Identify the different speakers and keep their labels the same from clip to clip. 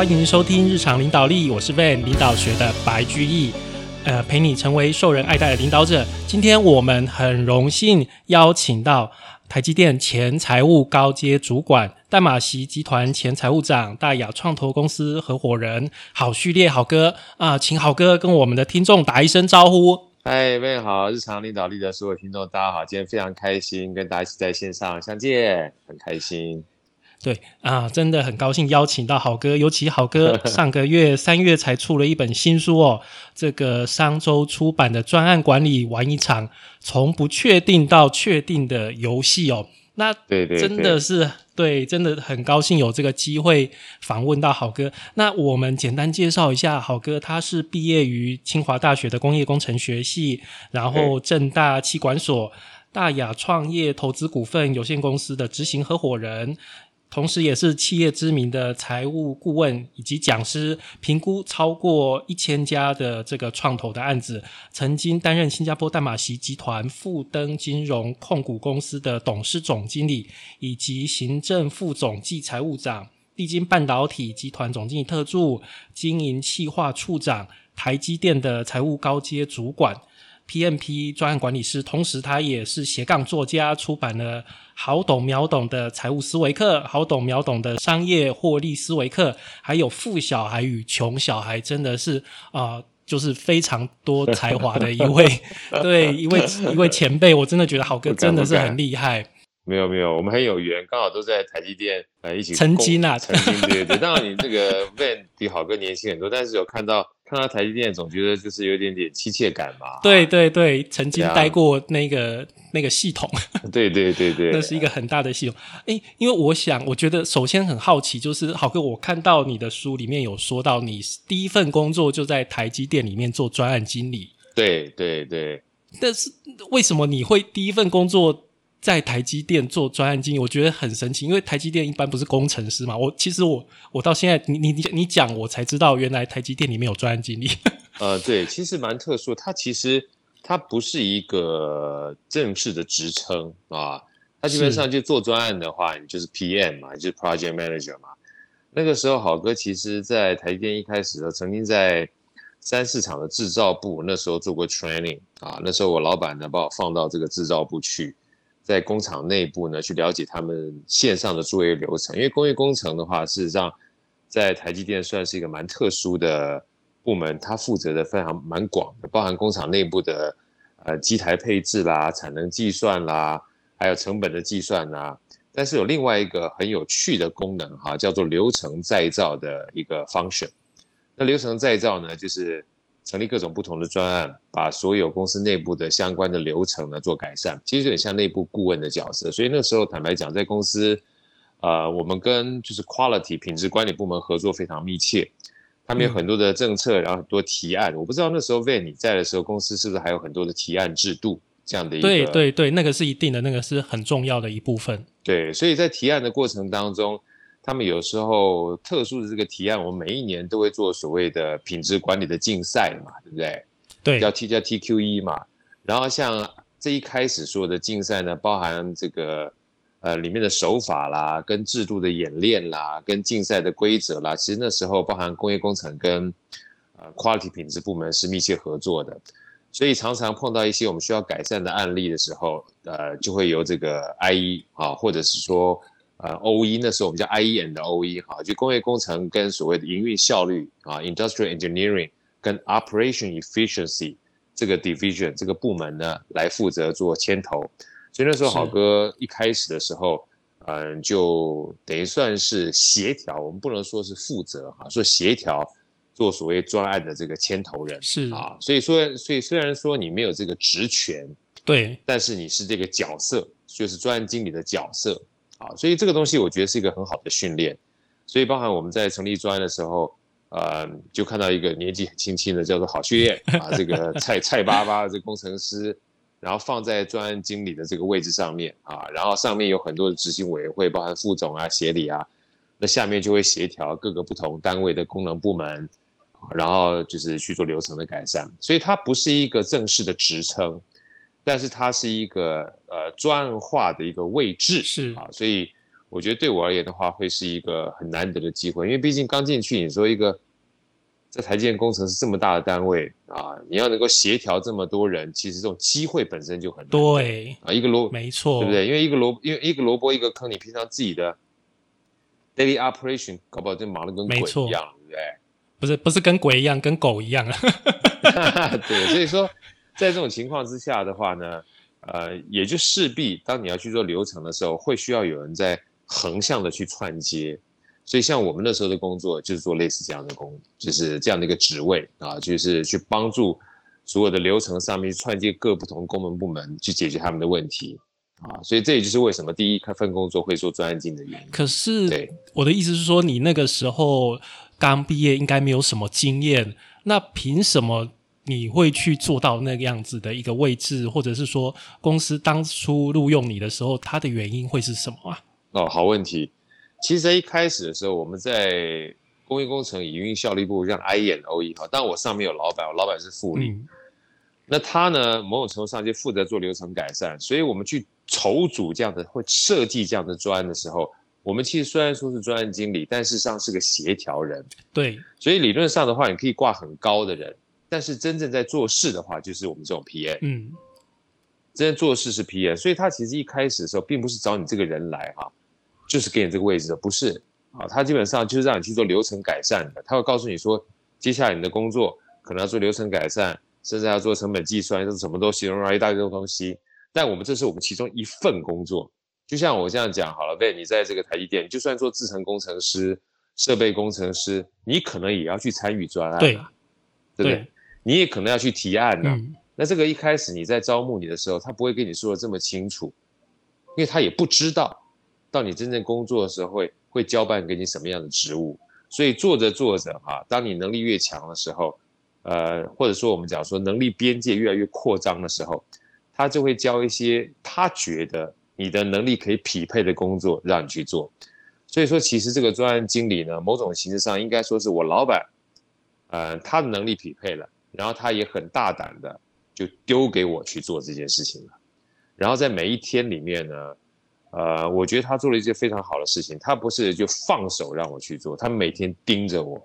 Speaker 1: 欢迎收听日常领导力，我是 Van 领导学的白居易，呃，陪你成为受人爱戴的领导者。今天我们很荣幸邀请到台积电前财务高阶主管、代马席集团前财务长、大雅创投公司合伙人郝旭烈郝哥啊，请郝哥跟我们的听众打一声招呼。
Speaker 2: 嗨，各位好，日常领导力的所有听众，大家好，今天非常开心跟大家一起在线上相见，很开心。
Speaker 1: 对啊，真的很高兴邀请到好哥，尤其好哥 上个月三月才出了一本新书哦，这个商周出版的专案管理玩一场从不确定到确定的游戏哦。那
Speaker 2: 对对，
Speaker 1: 真的是对，真的很高兴有这个机会访问到好哥。那我们简单介绍一下好哥，他是毕业于清华大学的工业工程学系，然后正大气管所、大雅创业投资股份有限公司的执行合伙人。同时，也是企业知名的财务顾问以及讲师，评估超过一千家的这个创投的案子。曾经担任新加坡淡马锡集团富登金融控股公司的董事总经理，以及行政副总暨财务长，历经半导体集团总经理特助、经营企划处长、台积电的财务高阶主管。PMP 专案管理师，同时他也是斜杠作家，出版了《好懂秒懂的财务思维课》《好懂秒懂的商业获利思维课》，还有《富小孩与穷小孩》，真的是啊，就是非常多才华的一位，对一位一位前辈，我真的觉得好哥真的是很厉害。
Speaker 2: 没有没有，我们很有缘，刚好都在台积电呃一起
Speaker 1: 曾经啊，
Speaker 2: 曾经对对。当然你这个 Van 比好哥年轻很多，但是有看到。看到台积电，总觉得就是有点点亲切感嘛。
Speaker 1: 对对对，曾经待过那个那个系统。
Speaker 2: 对对对对，
Speaker 1: 那是一个很大的系统。哎，因为我想，我觉得首先很好奇，就是好哥，我看到你的书里面有说到，你第一份工作就在台积电里面做专案经理。
Speaker 2: 对对对。
Speaker 1: 但是为什么你会第一份工作？在台积电做专案经理，我觉得很神奇，因为台积电一般不是工程师嘛。我其实我我到现在，你你你你讲，我才知道原来台积电里面有专案经理。
Speaker 2: 呃，对，其实蛮特殊，它其实它不是一个正式的职称啊。它基本上就做专案的话，你就是 PM 嘛，就是 Project Manager 嘛。那个时候，好哥其实在台积电一开始的时候曾经在三四厂的制造部，那时候做过 training 啊。那时候我老板呢把我放到这个制造部去。在工厂内部呢，去了解他们线上的作业流程。因为工业工程的话，事实上在台积电算是一个蛮特殊的部门，它负责的非常蛮广的，包含工厂内部的呃机台配置啦、产能计算啦，还有成本的计算啦。但是有另外一个很有趣的功能哈，叫做流程再造的一个 function。那流程再造呢，就是。成立各种不同的专案，把所有公司内部的相关的流程呢做改善，其实有点像内部顾问的角色。所以那时候坦白讲，在公司，呃，我们跟就是 quality 品质管理部门合作非常密切，他们有很多的政策，然后很多提案。我不知道那时候 Van 你在的时候，公司是不是还有很多的提案制度这样的一个？
Speaker 1: 对对对，那个是一定的，那个是很重要的一部分。
Speaker 2: 对，所以在提案的过程当中。他们有时候特殊的这个提案，我们每一年都会做所谓的品质管理的竞赛嘛，对不对？
Speaker 1: 对，
Speaker 2: 叫 T 加 TQE 嘛。然后像这一开始说的竞赛呢，包含这个呃里面的手法啦、跟制度的演练啦、跟竞赛的规则啦，其实那时候包含工业工程跟呃 quality 品质部门是密切合作的，所以常常碰到一些我们需要改善的案例的时候，呃，就会由这个 IE 啊，或者是说。呃，O E 那时候我们叫 I E N 的 O E 哈，就工业工程跟所谓的营运效率啊，Industrial Engineering 跟 Operation Efficiency 这个 division 这个部门呢，来负责做牵头。所以那时候好哥一开始的时候，嗯，就等于算是协调，我们不能说是负责哈，说协调做所谓专案的这个牵头人
Speaker 1: 是
Speaker 2: 啊。所以说，所以虽然说你没有这个职权，
Speaker 1: 对，
Speaker 2: 但是你是这个角色，就是专案经理的角色。啊，所以这个东西我觉得是一个很好的训练，所以包含我们在成立专案的时候，呃，就看到一个年纪很轻轻的叫做郝旭烈啊，这个蔡蔡巴巴的这个工程师，然后放在专案经理的这个位置上面啊，然后上面有很多的执行委员会，包含副总啊、协理啊，那下面就会协调各个不同单位的功能部门，然后就是去做流程的改善，所以它不是一个正式的职称。但是它是一个呃专案化的一个位置
Speaker 1: 是
Speaker 2: 啊，所以我觉得对我而言的话，会是一个很难得的机会，因为毕竟刚进去，你说一个在台积电工程是这么大的单位啊，你要能够协调这么多人，其实这种机会本身就很
Speaker 1: 对
Speaker 2: 啊，一个萝
Speaker 1: 没错，
Speaker 2: 对不对？因为一个萝因为一个萝卜一个坑，你平常自己的 daily operation 搞不好就忙得跟鬼一样，对不对？
Speaker 1: 不是不是跟鬼一样，跟狗一样啊。
Speaker 2: 对，所以说在这种情况之下的话呢，呃，也就势必当你要去做流程的时候，会需要有人在横向的去串接。所以像我们那时候的工作，就是做类似这样的工，就是这样的一个职位啊，就是去帮助所有的流程上面串接各不同功能部门，去解决他们的问题啊。所以这也就是为什么第一份工作会做专案经的原因。
Speaker 1: 可是，
Speaker 2: 对
Speaker 1: 我的意思是说，你那个时候刚毕业，应该没有什么经验，那凭什么你会去做到那个样子的一个位置，或者是说公司当初录用你的时候，它的原因会是什么啊？
Speaker 2: 哦，好问题。其实，在一开始的时候，我们在工业工程营运效率部，让 I 演 O E 哈，但我上面有老板，我老板是副理，那他呢，某种程度上就负责做流程改善，所以我们去筹组这样的或设计这样的专案的时候，我们其实虽然说是专案经理，但事实上是个协调人，
Speaker 1: 对，
Speaker 2: 所以理论上的话，你可以挂很高的人，但是真正在做事的话，就是我们这种 PM，
Speaker 1: 嗯，
Speaker 2: 真正做事是 PM，所以他其实一开始的时候，并不是找你这个人来哈。就是给你这个位置的，不是啊？他基本上就是让你去做流程改善的。他会告诉你说，接下来你的工作可能要做流程改善，甚至要做成本计算，这是什么东西，一大堆东西。但我们这是我们其中一份工作。就像我这样讲好了，喂，你在这个台积电，就算做制程工程师、设备工程师，你可能也要去参与专案，
Speaker 1: 对，
Speaker 2: 对不对？你也可能要去提案呢。那这个一开始你在招募你的时候，他不会跟你说的这么清楚，因为他也不知道。到你真正工作的时候，会会交办给你什么样的职务？所以做着做着哈，当你能力越强的时候，呃，或者说我们讲说能力边界越来越扩张的时候，他就会交一些他觉得你的能力可以匹配的工作让你去做。所以说，其实这个专案经理呢，某种形式上应该说是我老板，呃，他的能力匹配了，然后他也很大胆的就丢给我去做这件事情了。然后在每一天里面呢。呃，我觉得他做了一件非常好的事情。他不是就放手让我去做，他每天盯着我，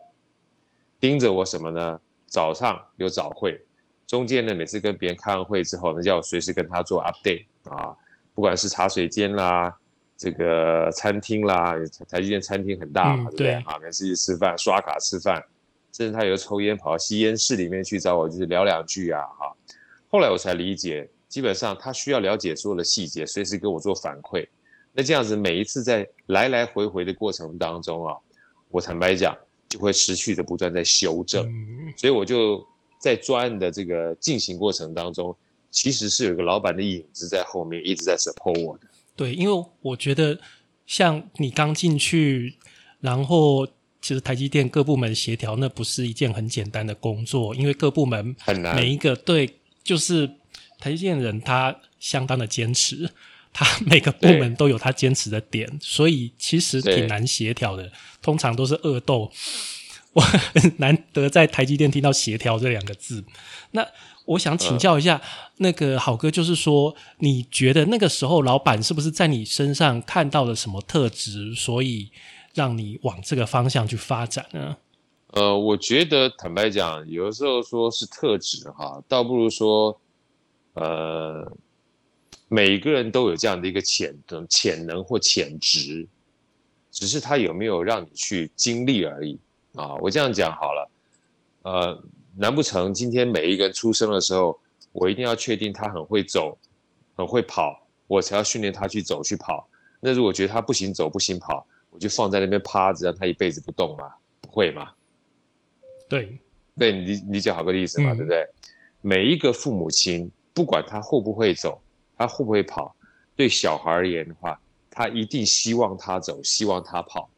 Speaker 2: 盯着我什么呢？早上有早会，中间呢每次跟别人开完会之后呢，叫我随时跟他做 update 啊，不管是茶水间啦，这个餐厅啦，台积电餐厅很大嘛，对不对？啊，每次去吃饭刷卡吃饭，甚至他有抽烟跑到吸烟室里面去找我，就是聊两句啊，哈。后来我才理解。基本上他需要了解所有的细节，随时跟我做反馈。那这样子每一次在来来回回的过程当中啊，我坦白讲就会持续的不断在修正。所以我就在专案的这个进行过程当中，其实是有一个老板的影子在后面一直在 support 我的。
Speaker 1: 对，因为我觉得像你刚进去，然后其实台积电各部门协调，那不是一件很简单的工作，因为各部门
Speaker 2: 很难，
Speaker 1: 每一个对就是。台积电人他相当的坚持，他每个部门都有他坚持的点，所以其实挺难协调的。通常都是恶斗，我很难得在台积电听到协调这两个字。那我想请教一下，那个好哥，就是说，你觉得那个时候老板是不是在你身上看到了什么特质，所以让你往这个方向去发展呢？
Speaker 2: 呃，我觉得坦白讲，有的时候说是特质哈，倒不如说。呃，每一个人都有这样的一个潜能、潜能或潜质，只是他有没有让你去经历而已啊！我这样讲好了，呃，难不成今天每一个人出生的时候，我一定要确定他很会走、很会跑，我才要训练他去走去跑？那如果觉得他不行走、不行跑，我就放在那边趴着，让他一辈子不动嘛？不会嘛？
Speaker 1: 对，
Speaker 2: 对你理解好个例子嘛，对不对？每一个父母亲。不管他会不会走，他会不会跑，对小孩而言的话，他一定希望他走，希望他跑。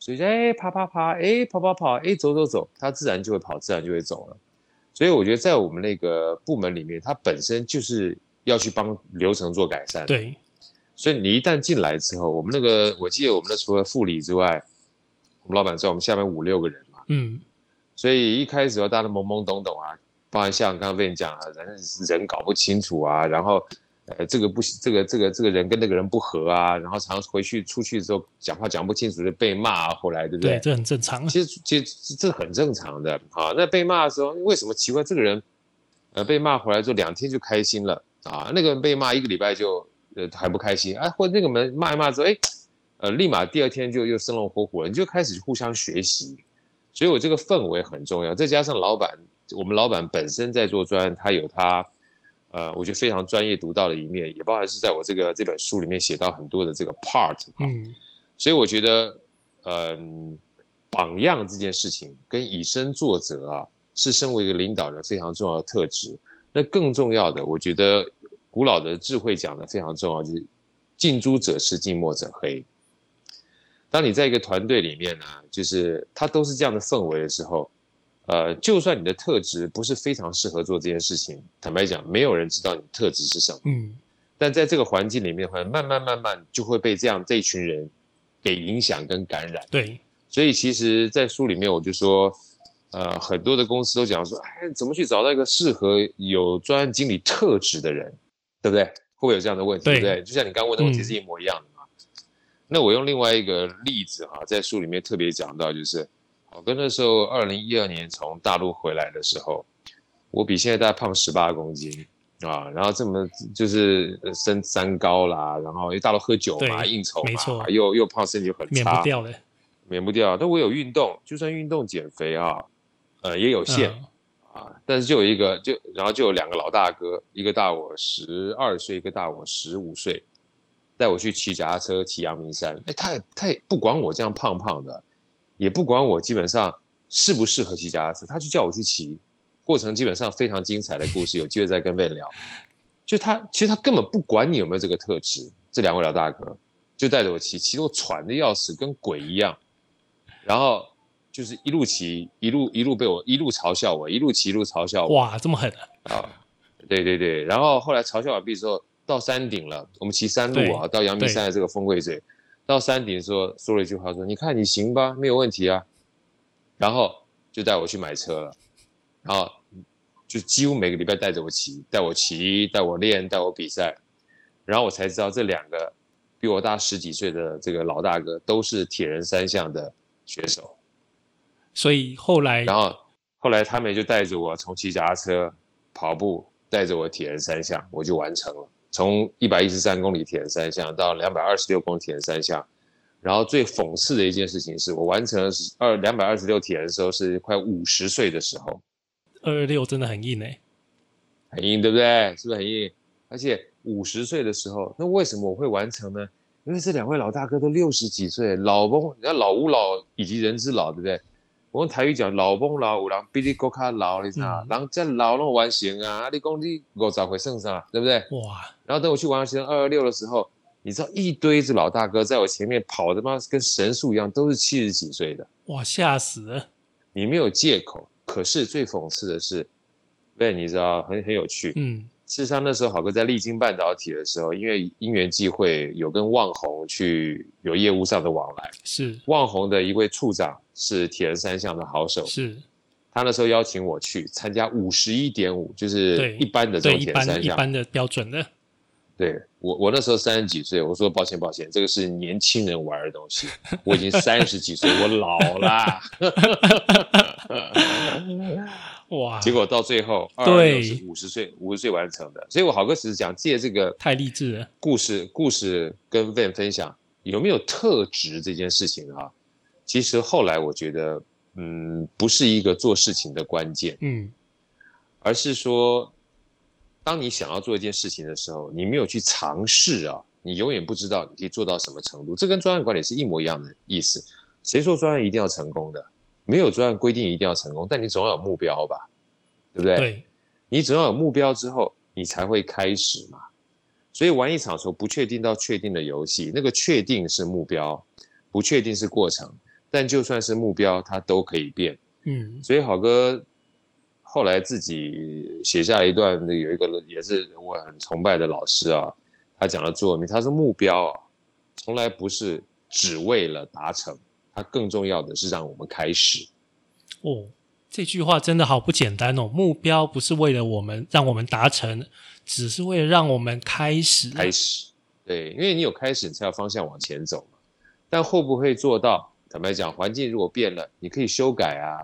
Speaker 2: 所以，哎，爬爬爬，哎，跑跑跑，哎，走走走，他自然就会跑，自然就会走了。所以，我觉得在我们那个部门里面，他本身就是要去帮流程做改善。
Speaker 1: 对。
Speaker 2: 所以，你一旦进来之后，我们那个，我记得我们的除了副理之外，我们老板知道我们下面五六个人嘛。嗯。所以一开始要大家懵懵懂懂啊。包含像刚刚跟你讲啊，人人搞不清楚啊，然后呃，这个不这个这个这个人跟那个人不合啊，然后常回去出去之后讲话讲不清楚就被骂，啊后来对不对？
Speaker 1: 这很正常。
Speaker 2: 其实其实这很正常的啊。那被骂的时候，为什么奇怪？这个人呃被骂回来之后两天就开心了啊，那个人被骂一个礼拜就呃还不开心啊，或者那个门骂一骂之后，哎，呃立马第二天就又生龙活虎了，你就开始互相学习。所以我这个氛围很重要，再加上老板，我们老板本身在做专，他有他。呃，我觉得非常专业独到的一面，也包含是在我这个这本书里面写到很多的这个 part，嗯，所以我觉得，嗯，榜样这件事情跟以身作则啊，是身为一个领导人非常重要的特质。那更重要的，我觉得古老的智慧讲的非常重要，就是近朱者赤，近墨者黑。当你在一个团队里面呢，就是他都是这样的氛围的时候。呃，就算你的特质不是非常适合做这件事情，坦白讲，没有人知道你特质是什么。嗯，但在这个环境里面，会慢慢慢慢就会被这样这一群人给影响跟感染。
Speaker 1: 对，
Speaker 2: 所以其实，在书里面我就说，呃，很多的公司都讲说，哎，怎么去找到一个适合有专案经理特质的人，对不对？会不会有这样的问题？对不对？就像你刚问的问题是一模一样的嘛。那我用另外一个例子哈，在书里面特别讲到，就是。我跟那时候二零一二年从大陆回来的时候，我比现在大概胖十八公斤啊，然后这么就是身三高啦，然后因为大陆喝酒嘛，应酬嘛，又又胖，身体又很差，
Speaker 1: 免不掉的，
Speaker 2: 免不掉。但我有运动，就算运动减肥啊，呃也有限啊，但是就有一个就然后就有两个老大哥，一个大我十二岁，一个大我十五岁，带我去骑脚踏车骑阳明山，哎，他也他也不管我这样胖胖的。也不管我基本上适不适合骑脚踏车，他就叫我去骑，过程基本上非常精彩的故事，有机会再跟贝聊。就他其实他根本不管你有没有这个特质，这两位老大哥就带着我骑，骑得我喘的要死，跟鬼一样。然后就是一路骑，一路一路被我一路嘲笑我，一路骑一路嘲笑我。
Speaker 1: 哇，这么狠
Speaker 2: 啊！对对对，然后后来嘲笑完毕之后，到山顶了，我们骑山路啊，到阳明山的这个峰会嘴。到山顶说说了一句话，说你看你行吧，没有问题啊，然后就带我去买车了，然后就几乎每个礼拜带着我骑，带我骑，带我练，带我比赛，然后我才知道这两个比我大十几岁的这个老大哥都是铁人三项的选手，
Speaker 1: 所以后来，
Speaker 2: 然后后来他们就带着我从骑脚踏车、跑步，带着我铁人三项，我就完成了。从一百一十三公里铁人三项到两百二十六公里铁人三项，然后最讽刺的一件事情是我完成了二两百二十六铁人的时候是快五十岁的时候，
Speaker 1: 二二六真的很硬哎，
Speaker 2: 很硬对不对？是不是很硬？而且五十岁的时候，那为什么我会完成呢？因为这两位老大哥都六十几岁，老翁，你看老吾老以及人之老，对不对？我用台语讲，老翁老有人比你更卡老，你知道？人这老拢完成啊！你讲你五十岁剩啥，对不对？哇！然后等我去完成二二六的时候，你知道一堆子老大哥在我前面跑的嘛，跟神速一样，都是七十几岁的。
Speaker 1: 哇！吓死了！
Speaker 2: 你没有借口。可是最讽刺的是，对，你知道很很有趣。嗯。事实上，那时候好哥在历经半导体的时候，因为因缘际会，有跟旺宏去有业务上的往来。
Speaker 1: 是
Speaker 2: 旺宏的一位处长是铁人三项的好手。
Speaker 1: 是，
Speaker 2: 他那时候邀请我去参加五十一点五，就是一般的这种铁人三项，
Speaker 1: 一般的标准的。
Speaker 2: 对我，我那时候三十几岁，我说抱歉抱歉，这个是年轻人玩的东西，我已经三十几岁，我老了。哇！结果到最后，对，是五十岁，五十岁完成的。所以我好哥只是讲借这个
Speaker 1: 太励志了
Speaker 2: 故事，故事跟 Van 分享有没有特质这件事情啊？其实后来我觉得，嗯，不是一个做事情的关键，嗯，而是说，当你想要做一件事情的时候，你没有去尝试啊，你永远不知道你可以做到什么程度。这跟专业管理是一模一样的意思。谁说专业一定要成功的？没有专案规定一定要成功，但你总要有目标吧，对不对？
Speaker 1: 对，
Speaker 2: 你总要有目标之后，你才会开始嘛。所以玩一场从不确定到确定的游戏，那个确定是目标，不确定是过程。但就算是目标，它都可以变。嗯，所以好哥后来自己写下一段，有一个也是我很崇拜的老师啊，他讲了座名，他说目标啊，从来不是只为了达成。它更重要的是让我们开始，哦，
Speaker 1: 这句话真的好不简单哦！目标不是为了我们让我们达成，只是为了让我们开始。
Speaker 2: 开始，对，因为你有开始，你才有方向往前走嘛。但会不会做到？坦白讲，环境如果变了，你可以修改啊，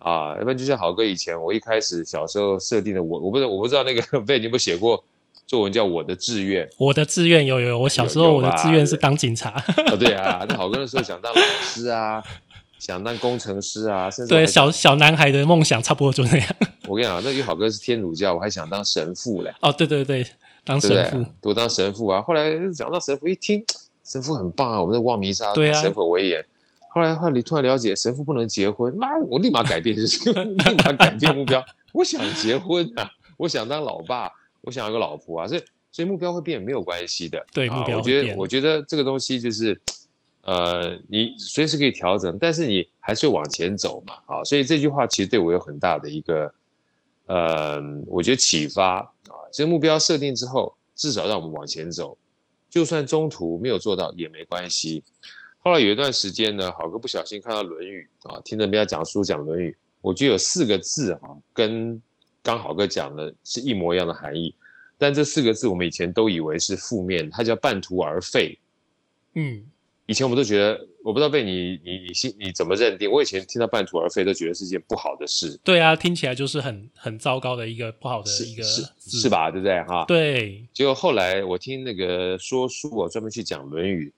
Speaker 2: 啊，要不然就像好哥以前，我一开始小时候设定的，我我不知道我不知道那个 贝你有没有写过作文叫我的志愿？
Speaker 1: 我的志愿有有，我小时候我的志愿是当警察。
Speaker 2: 哦，对啊，那好哥那时候想当老师啊。想当工程师啊，甚至
Speaker 1: 对小小男孩的梦想差不多就那样。
Speaker 2: 我跟你讲，那于好哥是天主教，我还想当神父嘞。
Speaker 1: 哦，对对对，当神父，
Speaker 2: 我当神父啊。后来讲到神父，一听神父很棒啊，我们在望弥撒，
Speaker 1: 对啊，
Speaker 2: 神父威严。后来后来你突然了解神父不能结婚，妈，我立马改变，立马改变目标。我想结婚啊，我想当老爸，我想要个老婆啊，所以所以目标会变没有关系的。
Speaker 1: 对，目标
Speaker 2: 我觉得我觉得这个东西就是。呃，你随时可以调整，但是你还是往前走嘛，啊，所以这句话其实对我有很大的一个，呃，我觉得启发啊。这个目标设定之后，至少让我们往前走，就算中途没有做到也没关系。后来有一段时间呢，好哥不小心看到《论语》啊，听人家讲书讲《论语》，我觉得有四个字啊，跟刚好哥讲的是一模一样的含义，但这四个字我们以前都以为是负面，它叫半途而废，
Speaker 1: 嗯。
Speaker 2: 以前我们都觉得，我不知道被你你你心你怎么认定？我以前听到半途而废都觉得是件不好的事。
Speaker 1: 对啊，听起来就是很很糟糕的一个不好的一个
Speaker 2: 是是吧？对不对？哈。
Speaker 1: 对。
Speaker 2: 结果后来我听那个说书，我专门去讲《论语》，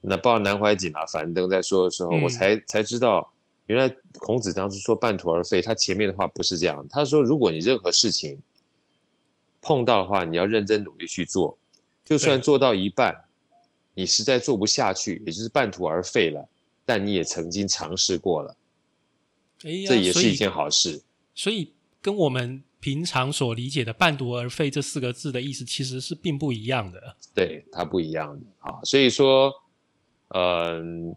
Speaker 2: 那包括南怀瑾啊、樊登在说的时候，我才才知道，原来孔子当时说半途而废，他前面的话不是这样。他说，如果你任何事情碰到的话，你要认真努力去做，就算做到一半。你实在做不下去，也就是半途而废了，但你也曾经尝试过了，这也是一件好事。
Speaker 1: 所以，跟我们平常所理解的“半途而废”这四个字的意思，其实是并不一样的。
Speaker 2: 对，它不一样的啊。所以说，嗯，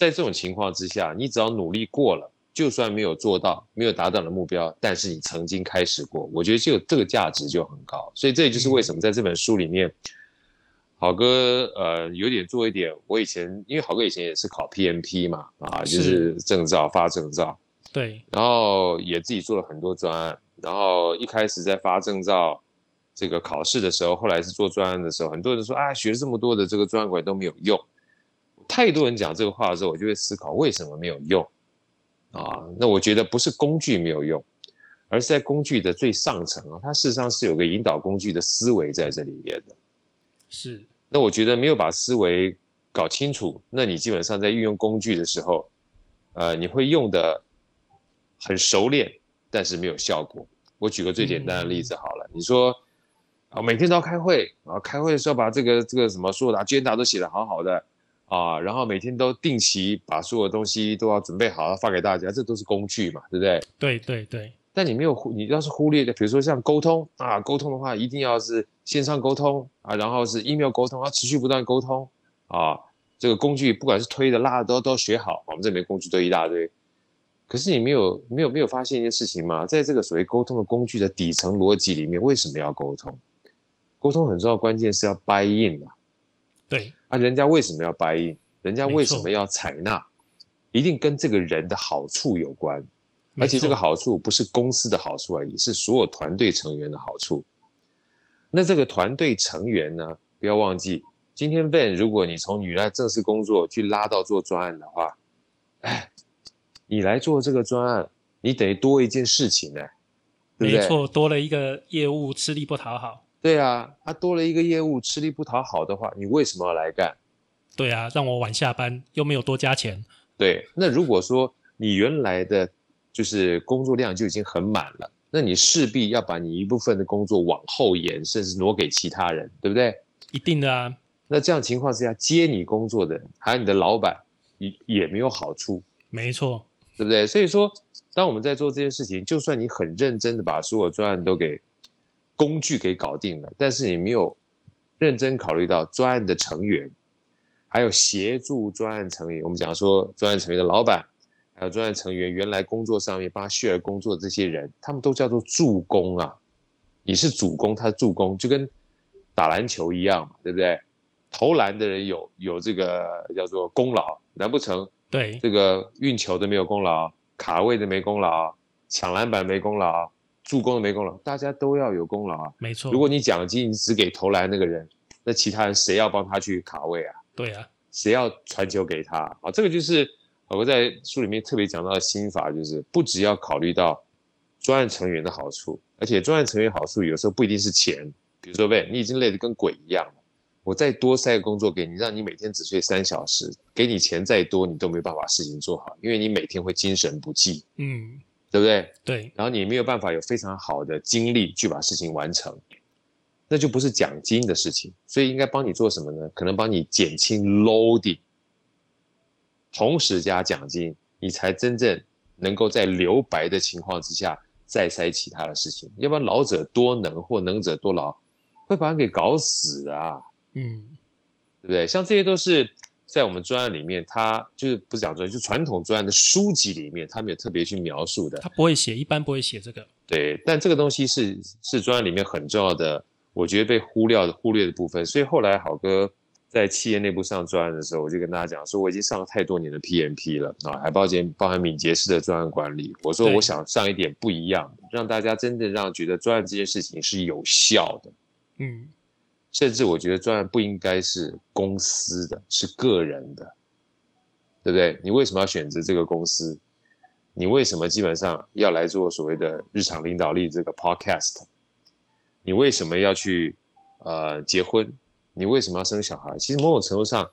Speaker 2: 在这种情况之下，你只要努力过了，就算没有做到，没有达到的目标，但是你曾经开始过，我觉得就这个价值就很高。所以，这也就是为什么在这本书里面。好哥，呃，有点做一点。我以前因为好哥以前也是考 PMP 嘛，啊，就是证照发证照，
Speaker 1: 对，
Speaker 2: 然后也自己做了很多专案。然后一开始在发证照这个考试的时候，后来是做专案的时候，很多人说啊，学了这么多的这个专案管都没有用。太多人讲这个话的时候，我就会思考为什么没有用啊？那我觉得不是工具没有用，而是在工具的最上层啊，它事实上是有个引导工具的思维在这里面的。
Speaker 1: 是。
Speaker 2: 那我觉得没有把思维搞清楚，那你基本上在运用工具的时候，呃，你会用的很熟练，但是没有效果。我举个最简单的例子好了，你说啊，每天都要开会啊，开会的时候把这个这个什么所有的 agenda 都写得好好的啊，然后每天都定期把所有东西都要准备好发给大家，这都是工具嘛，对不对？
Speaker 1: 对对对。
Speaker 2: 但你没有忽，你要是忽略的，比如说像沟通啊，沟通的话一定要是线上沟通啊，然后是 email 沟通，要持续不断沟通啊。这个工具不管是推的拉的都都学好，我们这边工具都一大堆。可是你没有没有没有发现一件事情吗？在这个所谓沟通的工具的底层逻辑里面，为什么要沟通？沟通很重要，关键是要 buy in 啊。
Speaker 1: 对
Speaker 2: 啊，人家为什么要 buy in？人家为什么要采纳？一定跟这个人的好处有关。而且这个好处不是公司的好处而已，是所有团队成员的好处。那这个团队成员呢，不要忘记，今天 Ben，如果你从你来正式工作去拉到做专案的话，哎，你来做这个专案，你等于多一件事情呢，对
Speaker 1: 不对？没错，多了一个业务，吃力不讨好。
Speaker 2: 对啊，他多了一个业务，吃力不讨好的话，你为什么要来干？
Speaker 1: 对啊，让我晚下班，又没有多加钱。
Speaker 2: 对，那如果说你原来的。就是工作量就已经很满了，那你势必要把你一部分的工作往后延，甚至挪给其他人，对不对？
Speaker 1: 一定的啊。
Speaker 2: 那这样情况之下，接你工作的人还有你的老板，也也没有好处。
Speaker 1: 没错，
Speaker 2: 对不对？所以说，当我们在做这件事情，就算你很认真的把所有专案都给工具给搞定了，但是你没有认真考虑到专案的成员，还有协助专案成员，我们讲说专案成员的老板。还有专案成员，原来工作上面帮他 share 工作的这些人，他们都叫做助攻啊。你是主攻，他是助攻，就跟打篮球一样嘛，对不对？投篮的人有有这个叫做功劳，难不成？
Speaker 1: 对，
Speaker 2: 这个运球的没有功劳，卡位的没功劳，抢篮板没功劳，助攻没功劳，大家都要有功劳啊。
Speaker 1: 没错。
Speaker 2: 如果你奖金只给投篮那个人，那其他人谁要帮他去卡位啊？
Speaker 1: 对啊，
Speaker 2: 谁要传球给他啊？这个就是我在书里面特别讲到的心法，就是不只要考虑到专案成员的好处，而且专案成员好处有时候不一定是钱。比如说，喂，你已经累得跟鬼一样了，我再多塞个工作给你，让你每天只睡三小时，给你钱再多，你都没办法事情做好，因为你每天会精神不济，
Speaker 1: 嗯，
Speaker 2: 对不对？
Speaker 1: 对。
Speaker 2: 然后你没有办法有非常好的精力去把事情完成，那就不是奖金的事情。所以应该帮你做什么呢？可能帮你减轻 loading，同时加奖金，你才真正能够在留白的情况之下再塞其他的事情。要不然老者多能或能者多劳。会把人给搞死啊，
Speaker 1: 嗯，
Speaker 2: 对不对？像这些都是在我们专案里面，他就是不是讲专案，就传统专案的书籍里面，他没有特别去描述的。
Speaker 1: 他不会写，一般不会写这个。
Speaker 2: 对，但这个东西是是专案里面很重要的，我觉得被忽略的忽略的部分。所以后来好哥在企业内部上专案的时候，我就跟大家讲说，我已经上了太多年的 PMP 了啊，还包括包含敏捷式的专案管理。我说我想上一点不一样，让大家真正让觉得专案这件事情是有效的。
Speaker 1: 嗯，
Speaker 2: 甚至我觉得专案不应该是公司的，是个人的，对不对？你为什么要选择这个公司？你为什么基本上要来做所谓的日常领导力这个 podcast？你为什么要去呃结婚？你为什么要生小孩？其实某种程度上，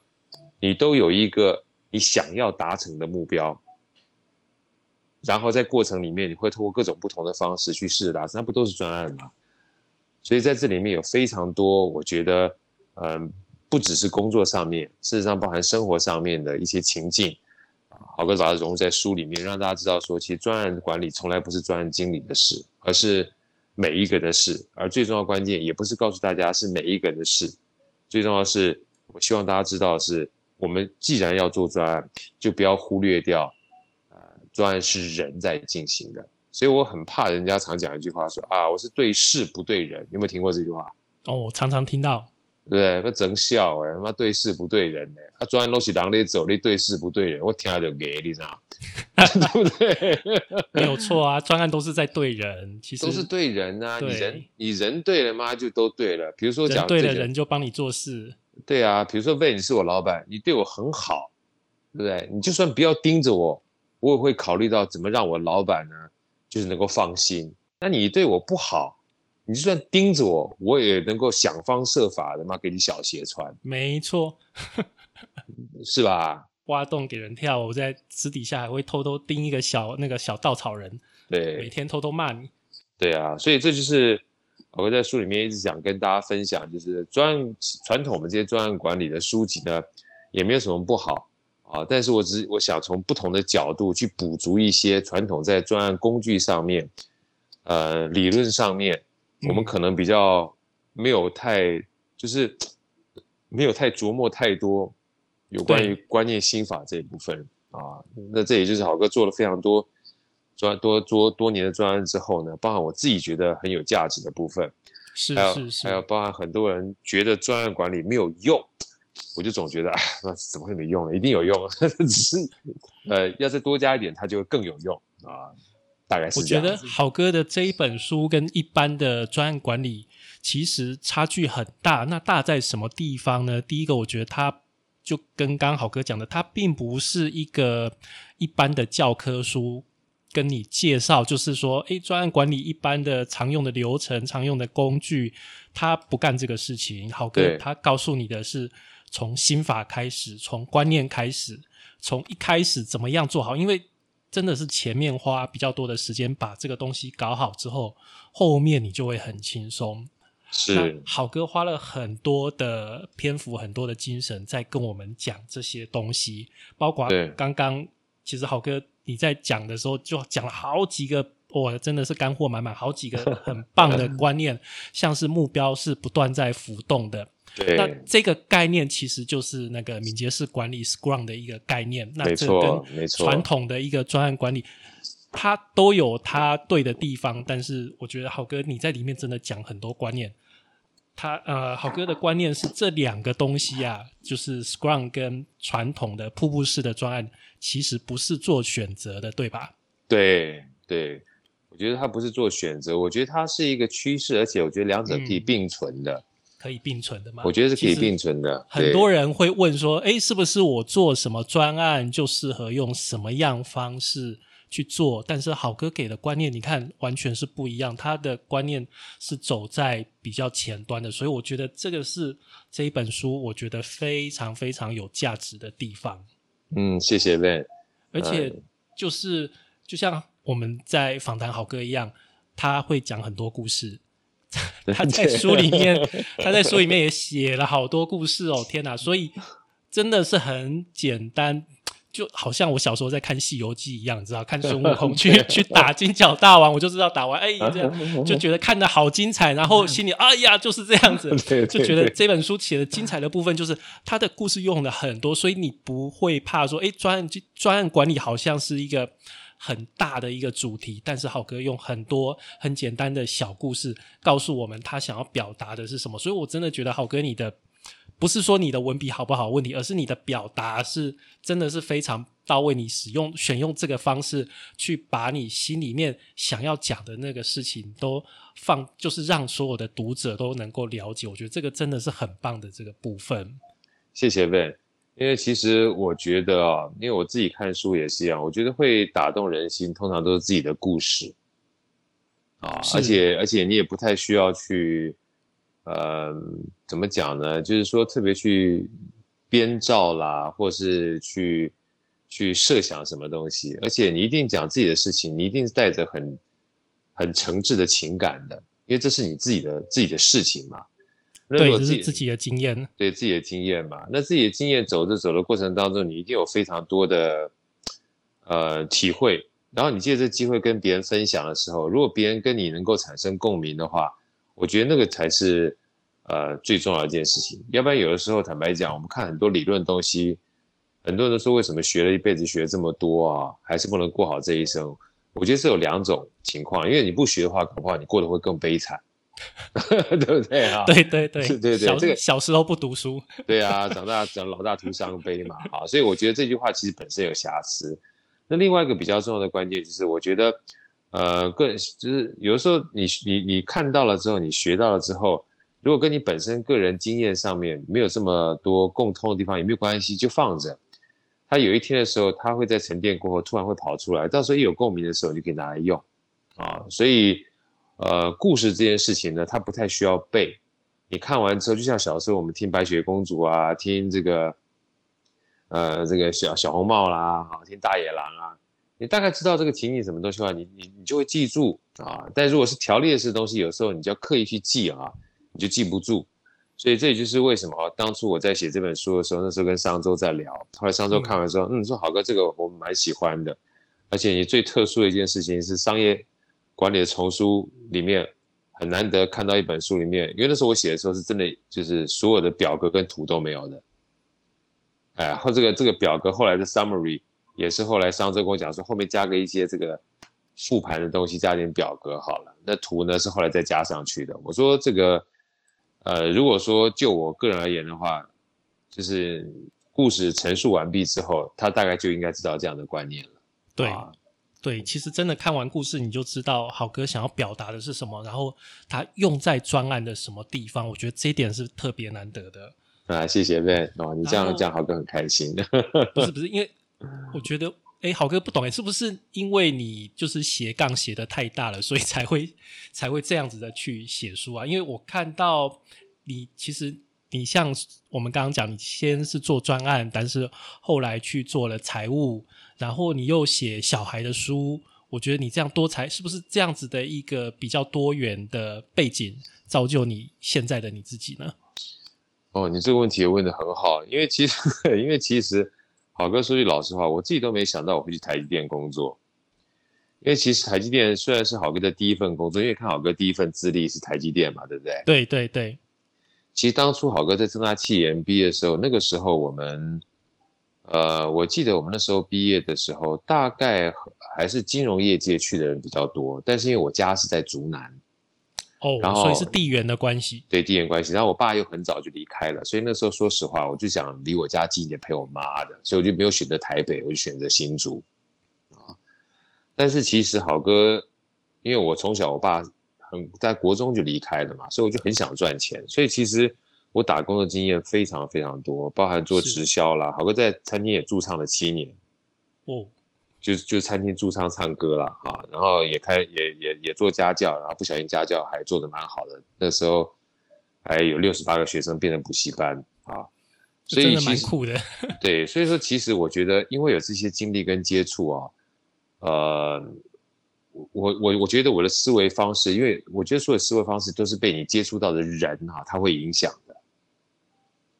Speaker 2: 你都有一个你想要达成的目标，然后在过程里面你会通过各种不同的方式去试着达成，那不都是专案吗？所以在这里面有非常多，我觉得，嗯，不只是工作上面，事实上包含生活上面的一些情境，好哥把它融入在书里面，让大家知道说，其实专案管理从来不是专案经理的事，而是每一个人的事。而最重要关键也不是告诉大家是每一个人的事，最重要是，我希望大家知道是，我们既然要做专案，就不要忽略掉，呃，专案是人在进行的。所以我很怕人家常讲一句话说啊，我是对事不对人，有没有听过这句话？
Speaker 1: 哦，我常常听到，
Speaker 2: 对？那真笑哎，他妈对事不对人呢？他专东西狼里走，你对事不对人，我听就给你知道？对不对？
Speaker 1: 没有错啊，专案都是在对人，其实
Speaker 2: 都是对人啊。你人你人对了吗？就都对了。比如说讲
Speaker 1: 对了，人就帮你做事。
Speaker 2: 对啊，比如说魏，你是我老板，你对我很好，对不对？你就算不要盯着我，我也会考虑到怎么让我老板呢？就是能够放心。那你对我不好，你就算盯着我，我也能够想方设法的嘛，给你小鞋穿。
Speaker 1: 没错，
Speaker 2: 是吧？
Speaker 1: 挖洞给人跳，我在私底下还会偷偷盯一个小那个小稻草人，
Speaker 2: 对，
Speaker 1: 每天偷偷骂你。
Speaker 2: 对啊，所以这就是我在书里面一直想跟大家分享，就是专传统我们这些专案管理的书籍呢，也没有什么不好。啊！但是我只我想从不同的角度去补足一些传统在专案工具上面，呃，理论上面我们可能比较没有太就是没有太琢磨太多有关于观念心法这一部分啊。那这也就是好哥做了非常多专多多多年的专案之后呢，包含我自己觉得很有价值的部分，
Speaker 1: 是是是，
Speaker 2: 还有包含很多人觉得专案管理没有用。我就总觉得，啊，那怎么会没用呢？一定有用，只是，呃，要再多加一点，它就会更有用啊。大概是
Speaker 1: 这样。我觉得好哥的这一本书跟一般的专案管理其实差距很大。那大在什么地方呢？第一个，我觉得它就跟刚好哥讲的，它并不是一个一般的教科书，跟你介绍，就是说，哎，专案管理一般的常用的流程、常用的工具，他不干这个事情。好哥他告诉你的是。从心法开始，从观念开始，从一开始怎么样做好？因为真的是前面花比较多的时间把这个东西搞好之后，后面你就会很轻松。
Speaker 2: 是
Speaker 1: 好哥花了很多的篇幅，很多的精神在跟我们讲这些东西，包括刚刚其实好哥你在讲的时候就讲了好几个，哇，真的是干货满满，好几个很棒的观念，像是目标是不断在浮动的。那这个概念其实就是那个敏捷式管理 Scrum 的一个概念。那这跟传统的一个专案管理，它都有它对的地方。但是我觉得好哥你在里面真的讲很多观念。他呃，好哥的观念是这两个东西啊，就是 Scrum 跟传统的瀑布式的专案，其实不是做选择的，对吧？
Speaker 2: 对对，我觉得它不是做选择，我觉得它是一个趋势，而且我觉得两者可以
Speaker 1: 嗯
Speaker 2: 并存的。
Speaker 1: 可以并存的吗？
Speaker 2: 我觉得是可以并存的。
Speaker 1: 很多人会问说：“哎，是不是我做什么专案就适合用什么样方式去做？”但是好哥给的观念，你看完全是不一样。他的观念是走在比较前端的，所以我觉得这个是这一本书我觉得非常非常有价值的地方。
Speaker 2: 嗯，谢谢 Ben。
Speaker 1: 而且
Speaker 2: 嗯
Speaker 1: 就是就像我们在访谈好哥一样，他会讲很多故事。他在书里面，他在书里面也写了好多故事哦，天哪！所以真的是很简单，就好像我小时候在看《西游记》一样，你知道，看孙悟空去 去打金角大王，我就知道打完，哎，这样 就觉得看的好精彩，然后心里哎呀就是这样子，就觉得这本书写的精彩的部分就是他的故事用的很多，所以你不会怕说，哎，专案专案管理好像是一个很大的一个主题，但是浩哥用很多很简单的小故事告诉我们他想要表达的是什么，所以我真的觉得浩哥你的不是说你的文笔好不好问题，而是你的表达是真的是非常到位，你使用选用这个方式去把你心里面想要讲的那个事情都放，就是让所有的读者都能够了解。我觉得这个真的是很棒的这个部分。
Speaker 2: 谢谢魏。因为其实我觉得啊，因为我自己看书也是一样，我觉得会打动人心，通常都是自己的故事啊，而且而且你也不太需要去，呃，怎么讲呢？就是说特别去编造啦，或是去去设想什么东西，而且你一定讲自己的事情，你一定是带着很很诚挚的情感的，因为这是你自己的自己的事情嘛。那
Speaker 1: 对，是自己的经验。
Speaker 2: 对自己的经验嘛。那自己的经验走着走的过程当中，你一定有非常多的呃体会，然后你借这机会跟别人分享的时候，如果别人跟你能够产生共鸣的话，我觉得那个才是呃最重要的一件事情。要不然有的时候，坦白讲，我们看很多理论东西，很多人都说为什么学了一辈子学这么多啊，还是不能过好这一生？我觉得是有两种情况，因为你不学的话，恐怕你过得会更悲惨，对不对啊？
Speaker 1: 对 对对，
Speaker 2: 对对
Speaker 1: 小
Speaker 2: 这个
Speaker 1: 小时候不读书，
Speaker 2: 对啊，长大长老大徒伤悲嘛，啊，所以我觉得这句话其实本身有瑕疵。那另外一个比较重要的关键就是，我觉得，呃，个人就是有的时候你你你看到了之后，你学到了之后，如果跟你本身个人经验上面没有这么多共通的地方，也没有关系，就放着。它有一天的时候，它会在沉淀过后突然会跑出来，到时候一有共鸣的时候，你就可以拿来用啊。所以，呃，故事这件事情呢，它不太需要背。你看完之后，就像小时候我们听白雪公主啊，听这个，呃，这个小小红帽啦，啊，听大野狼啊，你大概知道这个情景什么东西的话，你你你就会记住啊。但如果是条列式东西，有时候你就要刻意去记啊，你就记不住。所以这也就是为什么当初我在写这本书的时候，那时候跟商周在聊，后来商周看完说，嗯，说好哥这个我蛮喜欢的，而且你最特殊的一件事情是商业管理的丛书里面很难得看到一本书里面，因为那时候我写的时候是真的就是所有的表格跟图都没有的，哎，后这个这个表格后来的 summary 也是后来商周跟我讲说后面加个一些这个复盘的东西，加点表格好了，那图呢是后来再加上去的。我说这个。呃，如果说就我个人而言的话，就是故事陈述完毕之后，他大概就应该知道这样的观念了。
Speaker 1: 对、
Speaker 2: 啊
Speaker 1: 对，其实真的看完故事，你就知道好哥想要表达的是什么，然后他用在专案的什么地方，我觉得这一点是特别难得的。
Speaker 2: 啊，谢谢 Ben 哦，你这样讲好哥很开心。
Speaker 1: 不是不是，因为 我觉得，哎，好哥不懂哎，是不是因为你就是斜杠写的太大了，所以才会才会这样子的去写书啊？因为我看到你其实你像我们刚刚讲，你先是做专案，但是后来去做了财务，然后你又写小孩的书。我觉得你这样多才，是不是这样子的一个比较多元的背景，造就你现在的你自己呢？
Speaker 2: 哦，你这个问题也问的很好，因为其实 因为其实好哥说句老实话，我自己都没想到我会去台积电工作。因为其实台积电虽然是好哥的第一份工作，因为看好哥第一份资历是台积电嘛，对不对？
Speaker 1: 对对对，
Speaker 2: 其实当初好哥在正大气研毕业的时候，那个时候我们，呃，我记得我们那时候毕业的时候，大概还是金融业界去的人比较多，但是因为我家是在竹南，
Speaker 1: 哦
Speaker 2: 然，后
Speaker 1: 所以是地缘的关系。
Speaker 2: 对地缘关系，然后我爸又很早就离开了，所以那时候说实话，我就想离我家近一点陪我妈的，所以我就没有选择台北，我就选择新竹啊。但是其实好哥，因为我从小我爸很在国中就离开了嘛，所以我就很想赚钱，所以其实我打工的经验非常非常多，包含做直销啦，好哥在餐厅也驻唱了七年，
Speaker 1: 哦，
Speaker 2: 就就餐厅驻唱唱歌啦，哈，然后也开也也也做家教，然后不小心家教还做的蛮好的，那时候还有六十八个学生变成补习班啊，所以
Speaker 1: 真的蛮酷的，
Speaker 2: 对，所以说其实我觉得因为有这些经历跟接触啊，呃。我我我觉得我的思维方式，因为我觉得所有思维方式都是被你接触到的人哈，他会影响的。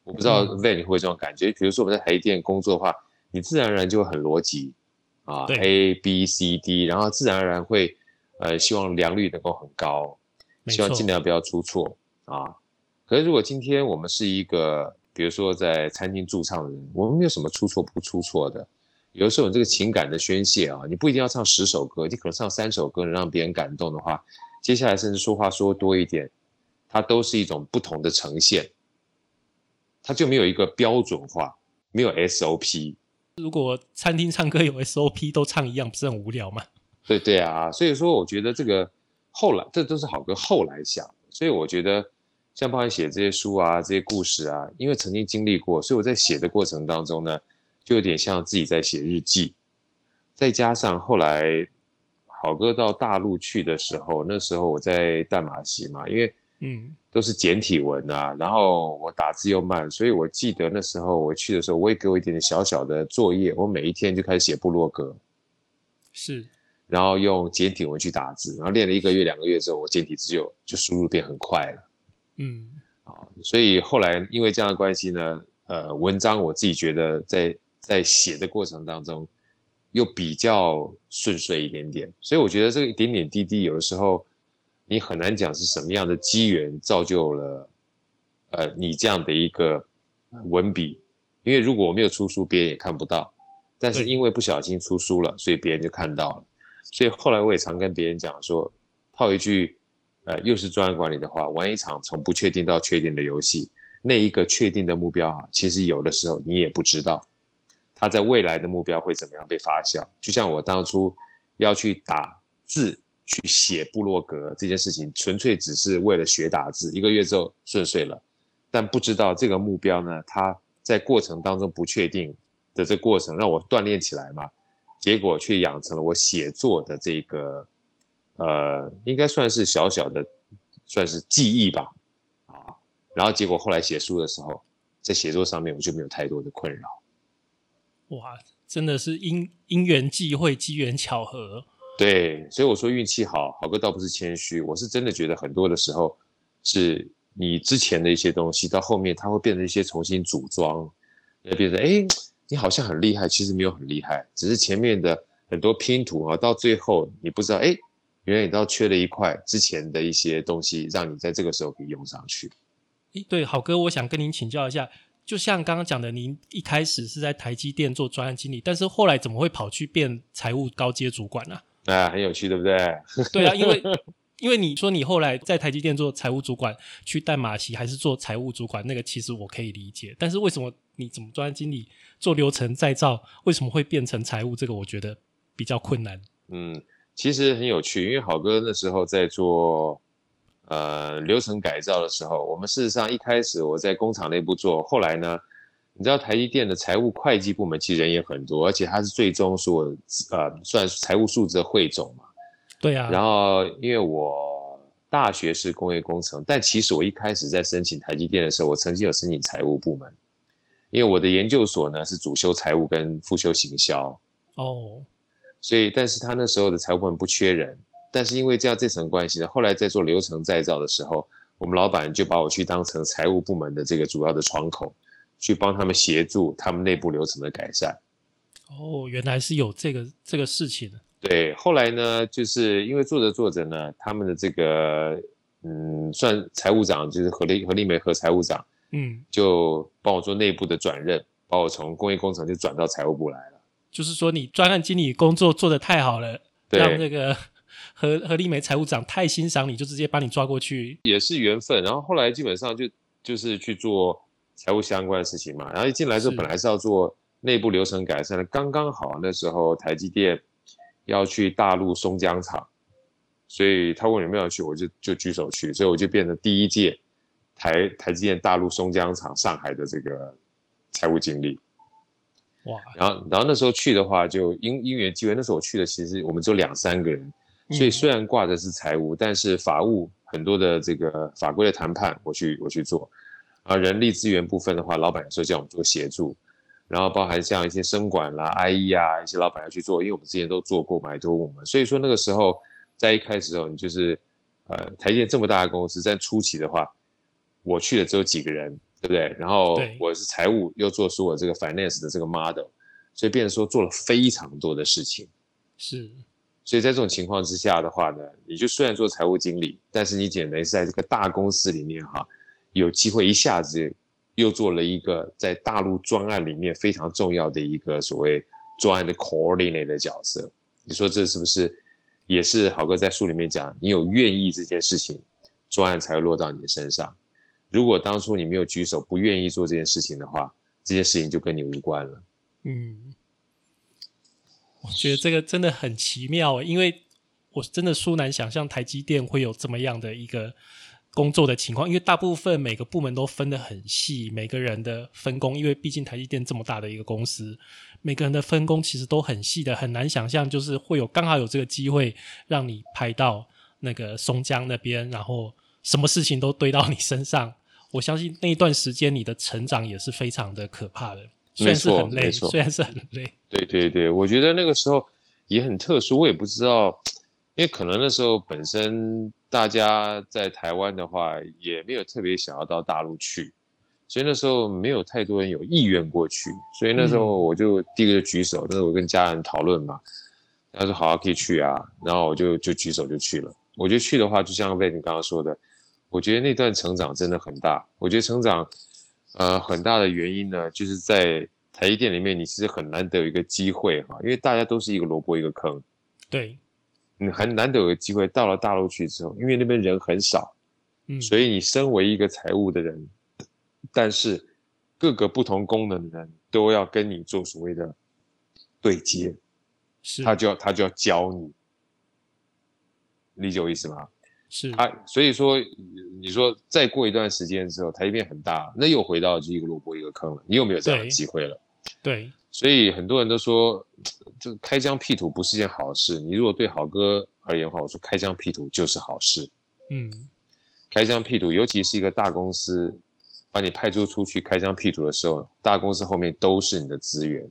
Speaker 2: 我不知道 Van 你会有这种感觉，比如说我们在台电工作的话，你自然而然就会很逻辑啊，A B C D，然后自然而然会呃希望良率能够很高，希望尽量不要出错啊。可是如果今天我们是一个，比如说在餐厅驻唱的人，我们没有什么出错不出错的。有的时候，你这个情感的宣泄啊，你不一定要唱十首歌，你可能唱三首歌能让别人感动的话，接下来甚至说话说多一点，它都是一种不同的呈现，它就没有一个标准化，没有 SOP。
Speaker 1: 如果餐厅唱歌有 SOP 都唱一样，不是很无聊吗？
Speaker 2: 对对啊，所以说我觉得这个后来这都是好歌后来想，所以我觉得像包含写这些书啊，这些故事啊，因为曾经经历过，所以我在写的过程当中呢。就有点像自己在写日记，再加上后来好哥到大陆去的时候，那时候我在淡马锡嘛，因为嗯。都是简体文啊，然后我打字又慢，所以我记得那时候我去的时候，我也给我一点点小小的作业，我每一天就开始写部落格，
Speaker 1: 是，
Speaker 2: 然后用简体文去打字，然后练了一个月两个月之后，我简体字就就输入变很快了，嗯，啊，所以后来因为这样的关系呢，呃，文章我自己觉得在。在写的过程当中，又比较顺遂一点点，所以我觉得这个一点点滴滴，有的时候你很难讲是什么样的机缘造就了，呃，你这样的一个文笔。因为如果我没有出书，别人也看不到；但是因为不小心出书了，所以别人就看到了。所以后来我也常跟别人讲说，套一句，呃，又是专业管理的话，玩一场从不确定到确定的游戏，那一个确定的目标啊，其实有的时候你也不知道。他在未来的目标会怎么样被发酵？就像我当初要去打字、去写部落格这件事情，纯粹只是为了学打字。一个月之后顺遂了，但不知道这个目标呢，它在过程当中不确定的这过程让我锻炼起来嘛，结果却养成了我写作的这个呃，应该算是小小的算是记忆吧，啊，然后结果后来写书的时候，在写作上面我就没有太多的困扰。
Speaker 1: 哇，真的是因因缘际会、机缘巧合。
Speaker 2: 对，所以我说运气好，好哥倒不是谦虚，我是真的觉得很多的时候，是你之前的一些东西，到后面它会变成一些重新组装，也变成哎，你好像很厉害，其实没有很厉害，只是前面的很多拼图啊，到最后你不知道，哎，原来你倒缺了一块之前的一些东西，让你在这个时候可以用上去。
Speaker 1: 哎，对，好哥，我想跟您请教一下。就像刚刚讲的，您一开始是在台积电做专案经理，但是后来怎么会跑去变财务高阶主管呢？
Speaker 2: 啊，很有趣，对不对？
Speaker 1: 对啊，因为 因为你说你后来在台积电做财务主管，去淡马锡还是做财务主管，那个其实我可以理解。但是为什么你怎么专案经理做流程再造，为什么会变成财务？这个我觉得比较困难。
Speaker 2: 嗯，其实很有趣，因为好哥那时候在做。呃，流程改造的时候，我们事实上一开始我在工厂内部做，后来呢，你知道台积电的财务会计部门其实人也很多，而且它是最终所呃算财务数字的汇总嘛。
Speaker 1: 对啊。
Speaker 2: 然后因为我大学是工业工程，但其实我一开始在申请台积电的时候，我曾经有申请财务部门，因为我的研究所呢是主修财务跟副修行销。哦。所以，但是他那时候的财务部门不缺人。但是因为这样这层关系呢，后来在做流程再造的时候，我们老板就把我去当成财务部门的这个主要的窗口，去帮他们协助他们内部流程的改善。
Speaker 1: 哦，原来是有这个这个事情。
Speaker 2: 对，后来呢，就是因为做着做着呢，他们的这个嗯，算财务长就是何立何立梅和财务长，嗯，就帮我做内部的转任，把我从工业工程就转到财务部来了。
Speaker 1: 就是说，你专案经理工作做得太好了，让这个。何何丽梅财务长太欣赏你，就直接把你抓过去，
Speaker 2: 也是缘分。然后后来基本上就就是去做财务相关的事情嘛。然后一进来之后，本来是要做内部流程改善的，刚刚好那时候台积电要去大陆松江厂所以他问有没有去，我就就举手去，所以我就变成第一届台台积电大陆松江厂上海的这个财务经理。
Speaker 1: 哇！
Speaker 2: 然后然后那时候去的话，就因因缘机会，那时候我去的其实我们只有两三个人，所以虽然挂的是财务，但是法务很多的这个法规的谈判，我去我去做。啊，人力资源部分的话，老板有时候叫我们做协助，然后包含像一些生管啦、IE 啊，一些老板要去做，因为我们之前都做过嘛，都问我们。所以说那个时候在一开始的时候，你就是呃台积电这么大的公司，在初期的话，我去的只有几个人，对不对？然后我是财务，又做出我这个 finance 的这个 model，所以变成说做了非常多的事情。
Speaker 1: 是，
Speaker 2: 所以在这种情况之下的话呢，你就虽然做财务经理，但是你简直是在这个大公司里面哈。有机会一下子又做了一个在大陆专案里面非常重要的一个所谓专案的 coordinate 的角色，你说这是不是也是好哥在书里面讲，你有愿意这件事情，专案才会落到你的身上。如果当初你没有举手，不愿意做这件事情的话，这件事情就跟你无关了。
Speaker 1: 嗯，我觉得这个真的很奇妙，因为我真的殊难想象台积电会有这么样的一个。工作的情况，因为大部分每个部门都分得很细，每个人的分工，因为毕竟台积电这么大的一个公司，每个人的分工其实都很细的，很难想象就是会有刚好有这个机会让你拍到那个松江那边，然后什么事情都堆到你身上。我相信那一段时间你的成长也是非常的可怕的，虽然是很累，虽然是很累。
Speaker 2: 对对对，我觉得那个时候也很特殊，我也不知道。因为可能那时候本身大家在台湾的话，也没有特别想要到大陆去，所以那时候没有太多人有意愿过去。所以那时候我就第一个就举手，那时候我跟家人讨论嘛，他说好啊，可以去啊，然后我就就举手就去了。我觉得去的话，就像贝你刚刚说的，我觉得那段成长真的很大。我觉得成长，呃，很大的原因呢，就是在台积电里面，你其实很难得有一个机会哈，因为大家都是一个萝卜一个坑。
Speaker 1: 对。
Speaker 2: 你很难得有个机会到了大陆去之后，因为那边人很少，
Speaker 1: 嗯，
Speaker 2: 所以你身为一个财务的人，但是各个不同功能的人都要跟你做所谓的对接，
Speaker 1: 是，
Speaker 2: 他就要他就要教你，理解我意思吗？
Speaker 1: 是，
Speaker 2: 他所以说你说再过一段时间之后，他变很大，那又回到就一个萝卜一个坑了，你有没有这样的机会了？
Speaker 1: 对。
Speaker 2: 所以很多人都说，这个开疆辟土不是件好事。你如果对好哥而言的话，我说开疆辟土就是好事。
Speaker 1: 嗯，
Speaker 2: 开疆辟土，尤其是一个大公司把你派出出去开疆辟土的时候，大公司后面都是你的资源。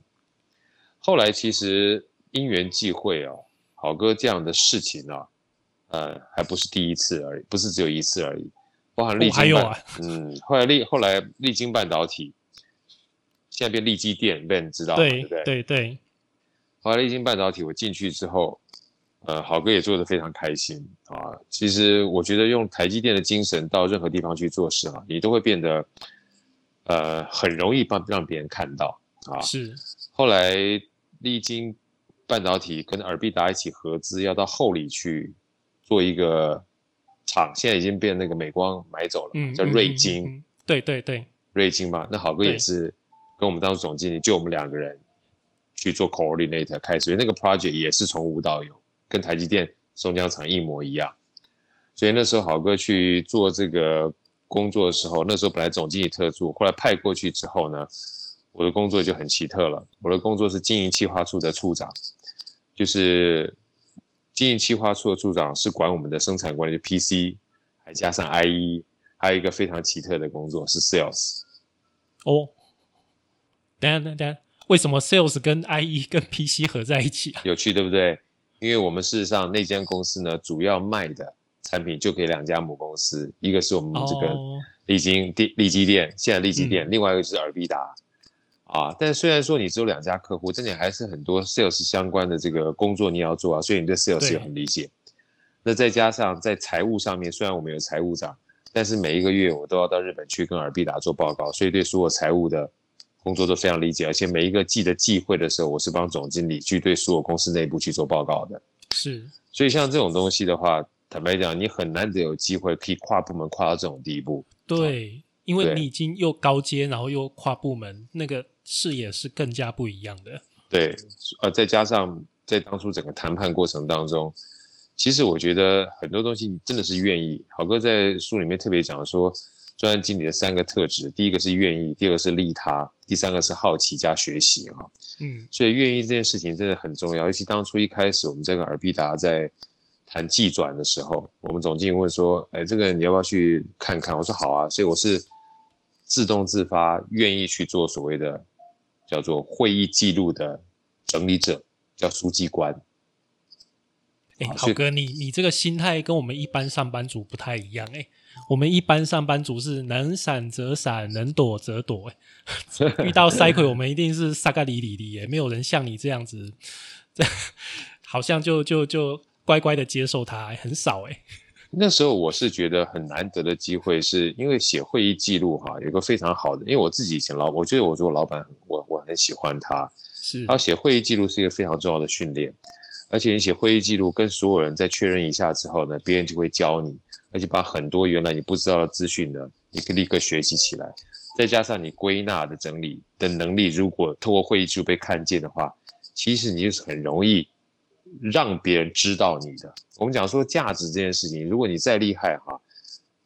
Speaker 2: 后来其实因缘际会哦，好哥这样的事情啊，呃，还不是第一次而已，不是只有一次而已，包含历经半，嗯，后来历后来历经半导体。现在变立基电，被人知道，对不对？
Speaker 1: 对对。
Speaker 2: 后来立晶半导体，我进去之后，呃，好哥也做的非常开心啊。其实我觉得用台积电的精神到任何地方去做事啊，你都会变得，呃，很容易帮让别人看到啊。
Speaker 1: 是。
Speaker 2: 后来立晶半导体跟尔必达一起合资，要到后里去做一个厂，现在已经被那个美光买走了，叫瑞晶。
Speaker 1: 对对对。
Speaker 2: 瑞晶嘛，那好哥也是。跟我们当时总经理就我们两个人去做 coordinator 开始，所以那个 project 也是从无到有，跟台积电松江厂一模一样。所以那时候好哥去做这个工作的时候，那时候本来总经理特助，后来派过去之后呢，我的工作就很奇特了。我的工作是经营企划处的处长，就是经营企划处的处长是管我们的生产管理 PC，还加上 IE，还有一个非常奇特的工作是 sales。
Speaker 1: 哦。等下等等，为什么 Sales 跟 IE 跟 PC 合在一起？
Speaker 2: 有趣对不对？因为我们事实上那间公司呢，主要卖的产品就给两家母公司，一个是我们这个立晶电、立基店，现在利基电，另外一个就是尔必达啊。但虽然说你只有两家客户，但你还是很多 Sales 相关的这个工作你要做啊，所以你对 Sales 也很理解。那再加上在财务上面，虽然我们有财务长，但是每一个月我都要到日本去跟尔必达做报告，所以对所有财务的。工作都非常理解，而且每一个季的季会的时候，我是帮总经理去对所有公司内部去做报告的。
Speaker 1: 是，
Speaker 2: 所以像这种东西的话，坦白讲，你很难得有机会可以跨部门跨到这种地步。
Speaker 1: 对，因为你已经又高阶，然后又跨部门，那个视野是更加不一样的。
Speaker 2: 对，呃，再加上在当初整个谈判过程当中，其实我觉得很多东西你真的是愿意。好哥在书里面特别讲说，专案经理的三个特质，第一个是愿意，第二个是利他，第三个是好奇加学习哈。
Speaker 1: 嗯，
Speaker 2: 所以愿意这件事情真的很重要。尤其当初一开始我们在跟尔必达在谈技转的时候，我们总经理问说：“哎，这个你要不要去看看？”我说：“好啊。”所以我是自动自发愿意去做所谓的叫做会议记录的整理者，叫书记官。
Speaker 1: 哎，好哥，你你这个心态跟我们一般上班族不太一样哎。我们一般上班族是能闪则闪，能躲则躲。哎，遇到塞奎，我们一定是撒个里里的，也没有人像你这样子，这好像就就就乖乖的接受他，很少哎。
Speaker 2: 那时候我是觉得很难得的机会，是因为写会议记录哈，有个非常好的，因为我自己以前老，我觉得我做老板，我我很喜欢他，
Speaker 1: 是，
Speaker 2: 然后写会议记录是一个非常重要的训练。而且你写会议记录，跟所有人再确认一下之后呢，别人就会教你，而且把很多原来你不知道的资讯呢，你可以立刻学习起来。再加上你归纳的整理的能力，如果透过会议记录被看见的话，其实你就是很容易让别人知道你的。我们讲说价值这件事情，如果你再厉害哈，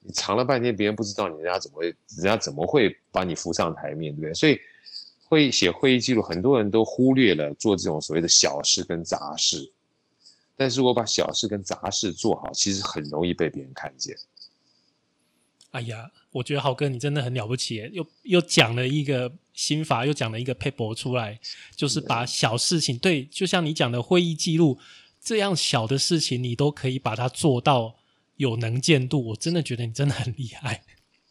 Speaker 2: 你藏了半天，别人不知道你，人家怎么会，人家怎么会把你扶上台面，对不对？所以。会写会议记录，很多人都忽略了做这种所谓的小事跟杂事，但是我把小事跟杂事做好，其实很容易被别人看见。
Speaker 1: 哎呀，我觉得豪哥你真的很了不起，又又讲了一个心法，又讲了一个 paper 出来，就是把小事情，对，就像你讲的会议记录这样小的事情，你都可以把它做到有能见度，我真的觉得你真的很厉害，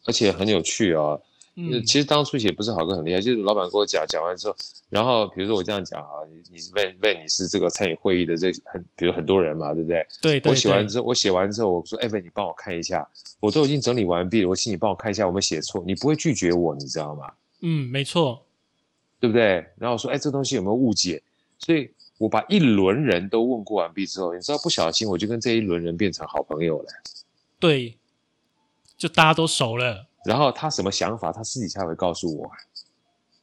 Speaker 2: 而且很有趣啊。嗯，其实当初写不是好哥很厉害，就是老板跟我讲，讲完之后，然后比如说我这样讲啊，你你问问你是这个参与会议的这很，比如很多人嘛，对不对？
Speaker 1: 对。
Speaker 2: 我写完之后，我写完之后，我说，哎，问你帮我看一下，我都已经整理完毕了，我请你帮我看一下，我没写错，你不会拒绝我，你知道吗？
Speaker 1: 嗯，没错，
Speaker 2: 对不对？然后说，哎，这东西有没有误解？所以我把一轮人都问过完毕之后，你知道不小心我就跟这一轮人变成好朋友了。
Speaker 1: 对，就大家都熟了。
Speaker 2: 然后他什么想法，他私底下会告诉我。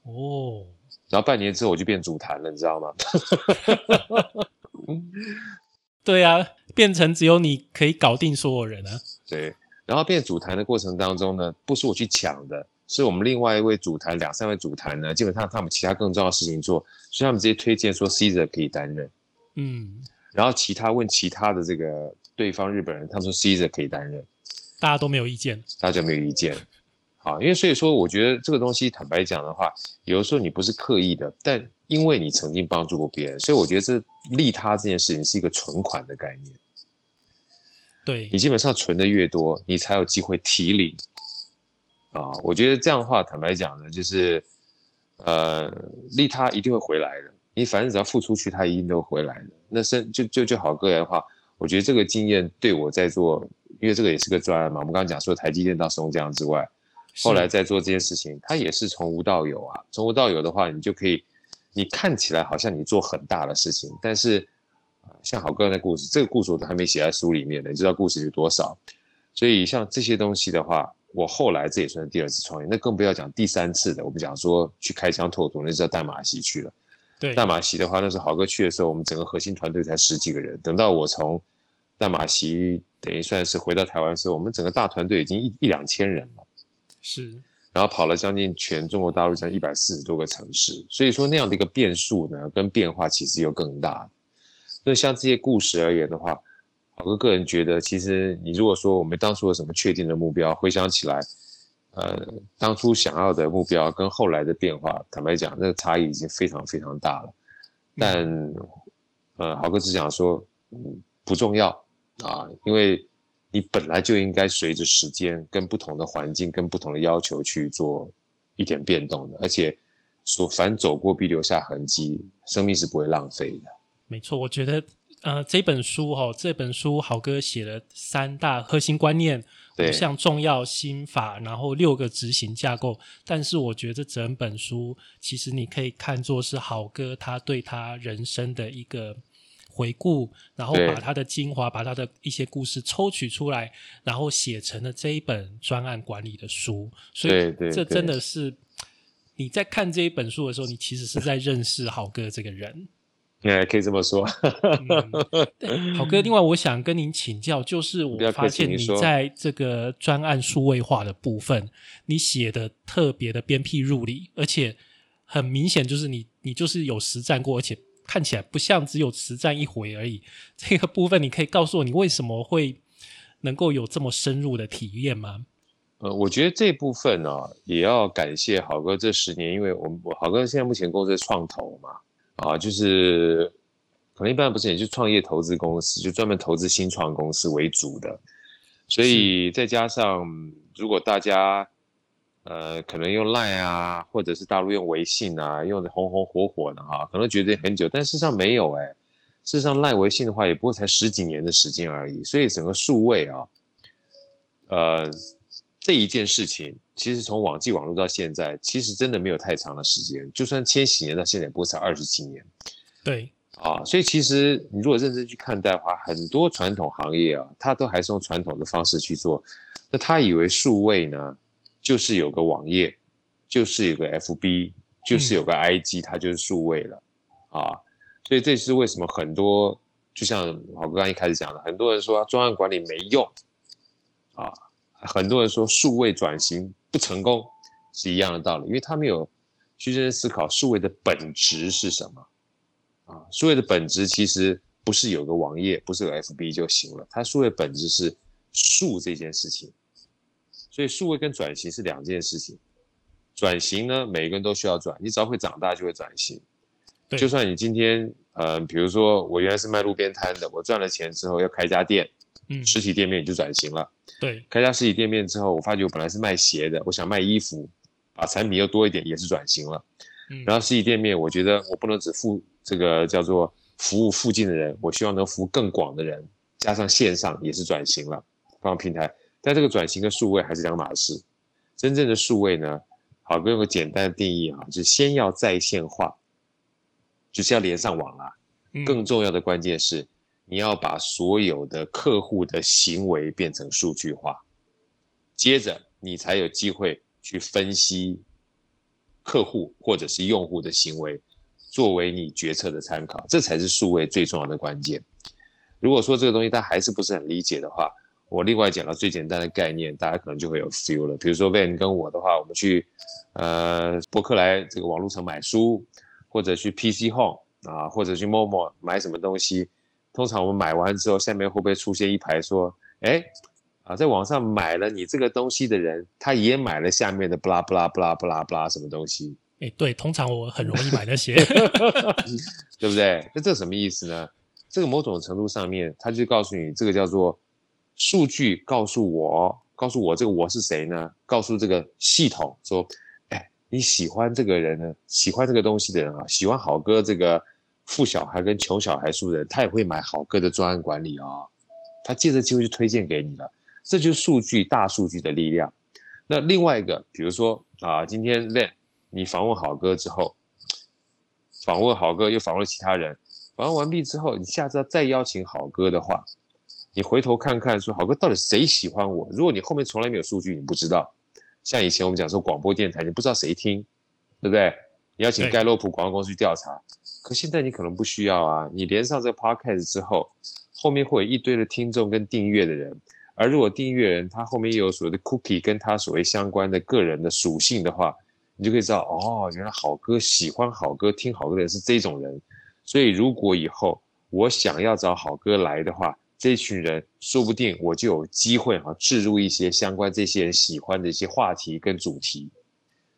Speaker 1: 哦，
Speaker 2: 然后半年之后我就变主坛了，你知道吗？
Speaker 1: 对啊，变成只有你可以搞定所有人啊。
Speaker 2: 对，然后变主坛的过程当中呢，不是我去抢的，是我们另外一位主坛，两三位主坛呢，基本上他们其他更重要的事情做，所以他们直接推荐说 Caesar 可以担任。
Speaker 1: 嗯，
Speaker 2: 然后其他问其他的这个对方日本人，他们说 Caesar 可以担任。
Speaker 1: 大家都没有意见，
Speaker 2: 大家没有意见，好，因为所以说，我觉得这个东西，坦白讲的话，有的时候你不是刻意的，但因为你曾经帮助过别人，所以我觉得这利他这件事情是一个存款的概念。
Speaker 1: 对
Speaker 2: 你基本上存的越多，你才有机会提领。啊，我觉得这样的话，坦白讲呢，就是呃，利他一定会回来的。你反正只要付出去，他一定都回来的。那是就就就好个人的话，我觉得这个经验对我在做。因为这个也是个专案嘛，我们刚刚讲说台积电到松江之外，后来在做这件事情，它也是从无到有啊。从无到有的话，你就可以，你看起来好像你做很大的事情，但是，像好哥的故事，这个故事我都还没写在书里面呢，你知道故事有多少？所以像这些东西的话，我后来这也算是第二次创业，那更不要讲第三次的。我们讲说去开疆拓土，那是到淡马锡去了。
Speaker 1: 对，
Speaker 2: 淡马锡的话，那时候豪哥去的时候，我们整个核心团队才十几个人。等到我从淡马锡等于算是回到台湾的时候，我们整个大团队已经一一两千人了，
Speaker 1: 是，
Speaker 2: 然后跑了将近全中国大陆将一百四十多个城市，所以说那样的一个变数呢，跟变化其实又更大。那像这些故事而言的话，好哥个人觉得，其实你如果说我们当初有什么确定的目标，回想起来，呃，当初想要的目标跟后来的变化，坦白讲，那个差异已经非常非常大了。但，呃，豪哥只想说，嗯，不重要。啊，因为你本来就应该随着时间跟不同的环境、跟不同的要求去做一点变动的，而且所凡走过必留下痕迹，生命是不会浪费的。
Speaker 1: 没错，我觉得呃这本书哈，这本书好哥写了三大核心观念，五项重要心法，然后六个执行架构。但是我觉得整本书其实你可以看作是好哥他对他人生的一个。回顾，然后把他的精华，把他的一些故事抽取出来，然后写成了这一本专案管理的书。所以，这真的是你在看这一本书的时候，你其实是在认识好哥这个人。
Speaker 2: 哎，可以这么说。
Speaker 1: 好哥，另外我想跟您请教，就是我发现你在这个专案数位化的部分，你写的特别的鞭辟入里，而且很明显就是你你就是有实战过，而且看起来不像只有实战一回而已。这个部分你可以告诉我，你为什么会能够有这么深入的体验吗？
Speaker 2: 呃，我觉得这部分呢，也要感谢好哥这十年，因为我们好哥现在目前公司创投嘛。啊，就是可能一般不是，也就创业投资公司，就专门投资新创公司为主的。所以再加上，如果大家呃可能用 Line 啊，或者是大陆用微信啊，用的红红火火的哈，可能觉得很久，但事实上没有哎。事实上，Line 微信的话，也不过才十几年的时间而已。所以整个数位啊，呃，这一件事情，其实从网际网络到现在，其实真的没有太长的时间。就算千禧年到现在，不过才二十几年。
Speaker 1: 对，
Speaker 2: 啊，所以其实你如果认真去看待的话，很多传统行业啊，它都还是用传统的方式去做。那他以为数位呢，就是有个网页，就是有个 FB，就是有个 IG，它就是数位了。啊，所以这是为什么很多，就像我刚刚一开始讲的，很多人说专案管理没用，啊。很多人说数位转型不成功，是一样的道理，因为他没有去认真思考数位的本质是什么啊？数位的本质其实不是有个网页，不是有 FB 就行了，它数位本质是数这件事情。所以数位跟转型是两件事情。转型呢，每个人都需要转，你只要会长大就会转型。就算你今天呃，比如说我原来是卖路边摊的，我赚了钱之后要开家店。嗯，实体店面就转型了。
Speaker 1: 对，
Speaker 2: 开家实体店面之后，我发觉我本来是卖鞋的，我想卖衣服，把产品又多一点，也是转型了。嗯，然后实体店面，我觉得我不能只服这个叫做服务附近的人，我希望能服务更广的人，加上线上也是转型了，放平台。但这个转型跟数位还是两码事。真正的数位呢，好，用个简单的定义啊，就是先要在线化，就是要连上网啊。更重要的关键是。你要把所有的客户的行为变成数据化，接着你才有机会去分析客户或者是用户的行为，作为你决策的参考，这才是数位最重要的关键。如果说这个东西他还是不是很理解的话，我另外讲到最简单的概念，大家可能就会有 feel 了。比如说 Van 跟我的话，我们去呃博客来这个网络城买书，或者去 PC Home 啊，或者去 Momo 买什么东西。通常我们买完之后，下面会不会出现一排说：“哎，啊，在网上买了你这个东西的人，他也买了下面的布拉布拉布拉布拉布拉什么东西？”
Speaker 1: 哎，对，通常我很容易买那些，
Speaker 2: 对不对？那这什么意思呢？这个某种程度上面，他就告诉你，这个叫做数据告诉我，告诉我这个我是谁呢？告诉这个系统说：“哎，你喜欢这个人呢？喜欢这个东西的人啊，喜欢好哥这个。”富小孩跟穷小孩数的人，他也会买好哥的专案管理啊，他借着机会就推荐给你了，这就是数据大数据的力量。那另外一个，比如说啊，今天你访问好哥之后，访问好哥又访问其他人，访问完毕之后，你下次再邀请好哥的话，你回头看看说好哥到底谁喜欢我？如果你后面从来没有数据，你不知道。像以前我们讲说广播电台，你不知道谁听，对不对？你要请盖洛普广告公司去调查。可现在你可能不需要啊，你连上这个 podcast 之后，后面会有一堆的听众跟订阅的人，而如果订阅人他后面又有所谓的 cookie 跟他所谓相关的个人的属性的话，你就可以知道哦，原来好歌喜欢好歌听好歌的人是这种人，所以如果以后我想要找好歌来的话，这群人说不定我就有机会哈置入一些相关这些人喜欢的一些话题跟主题，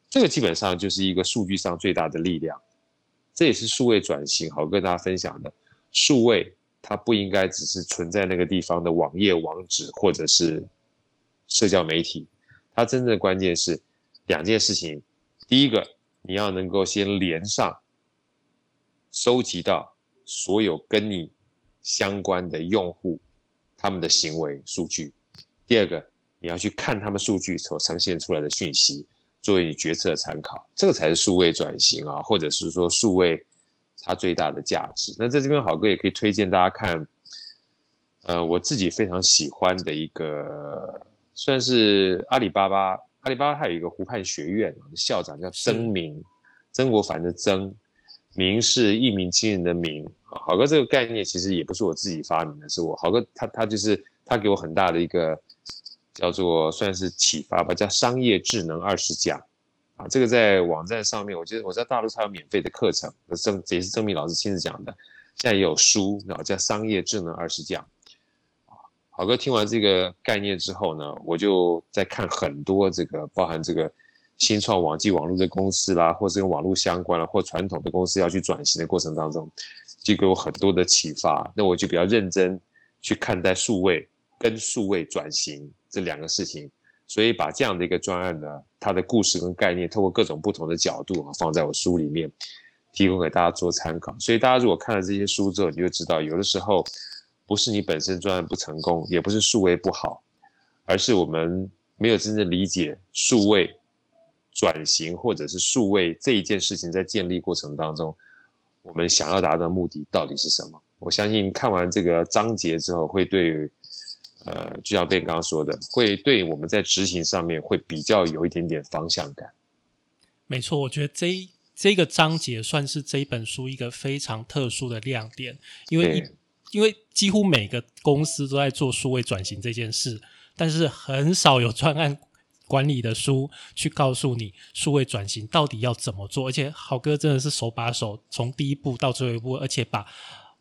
Speaker 2: 这个基本上就是一个数据上最大的力量。这也是数位转型，好跟大家分享的。数位它不应该只是存在那个地方的网页网址或者是社交媒体，它真正的关键是两件事情。第一个，你要能够先连上，收集到所有跟你相关的用户他们的行为数据；第二个，你要去看他们数据所呈现出来的讯息。作为你决策的参考，这个才是数位转型啊，或者是说数位它最大的价值。那在这边，好哥也可以推荐大家看，呃，我自己非常喜欢的一个，算是阿里巴巴。阿里巴巴它有一个湖畔学院，校长叫曾明，曾国藩的曾，明是一鸣惊人的明啊，好哥这个概念其实也不是我自己发明的，是我好哥他他就是他给我很大的一个叫做算是启发吧，叫商业智能二十讲啊，这个在网站上面，我觉得我在大陆上有免费的课程，郑也是郑明老师亲自讲的，现在也有书啊，叫商业智能二十讲啊，好哥听完这个概念之后呢，我就在看很多这个包含这个。新创网际网络的公司啦，或是跟网络相关了，或传统的公司要去转型的过程当中，就给我很多的启发。那我就比较认真去看待数位跟数位转型这两个事情，所以把这样的一个专案呢，它的故事跟概念，透过各种不同的角度啊，放在我书里面，提供给大家做参考。所以大家如果看了这些书之后，你就知道，有的时候不是你本身专案不成功，也不是数位不好，而是我们没有真正理解数位。转型或者是数位这一件事情，在建立过程当中，我们想要达到的目的到底是什么？我相信看完这个章节之后，会对，呃，就像 Ben 刚刚说的，会对我们在执行上面会比较有一点点方向感。
Speaker 1: 没错，我觉得这这个章节算是这一本书一个非常特殊的亮点，因为因为几乎每个公司都在做数位转型这件事，但是很少有专案。管理的书去告诉你数位转型到底要怎么做，而且好哥真的是手把手从第一步到最后一步，而且把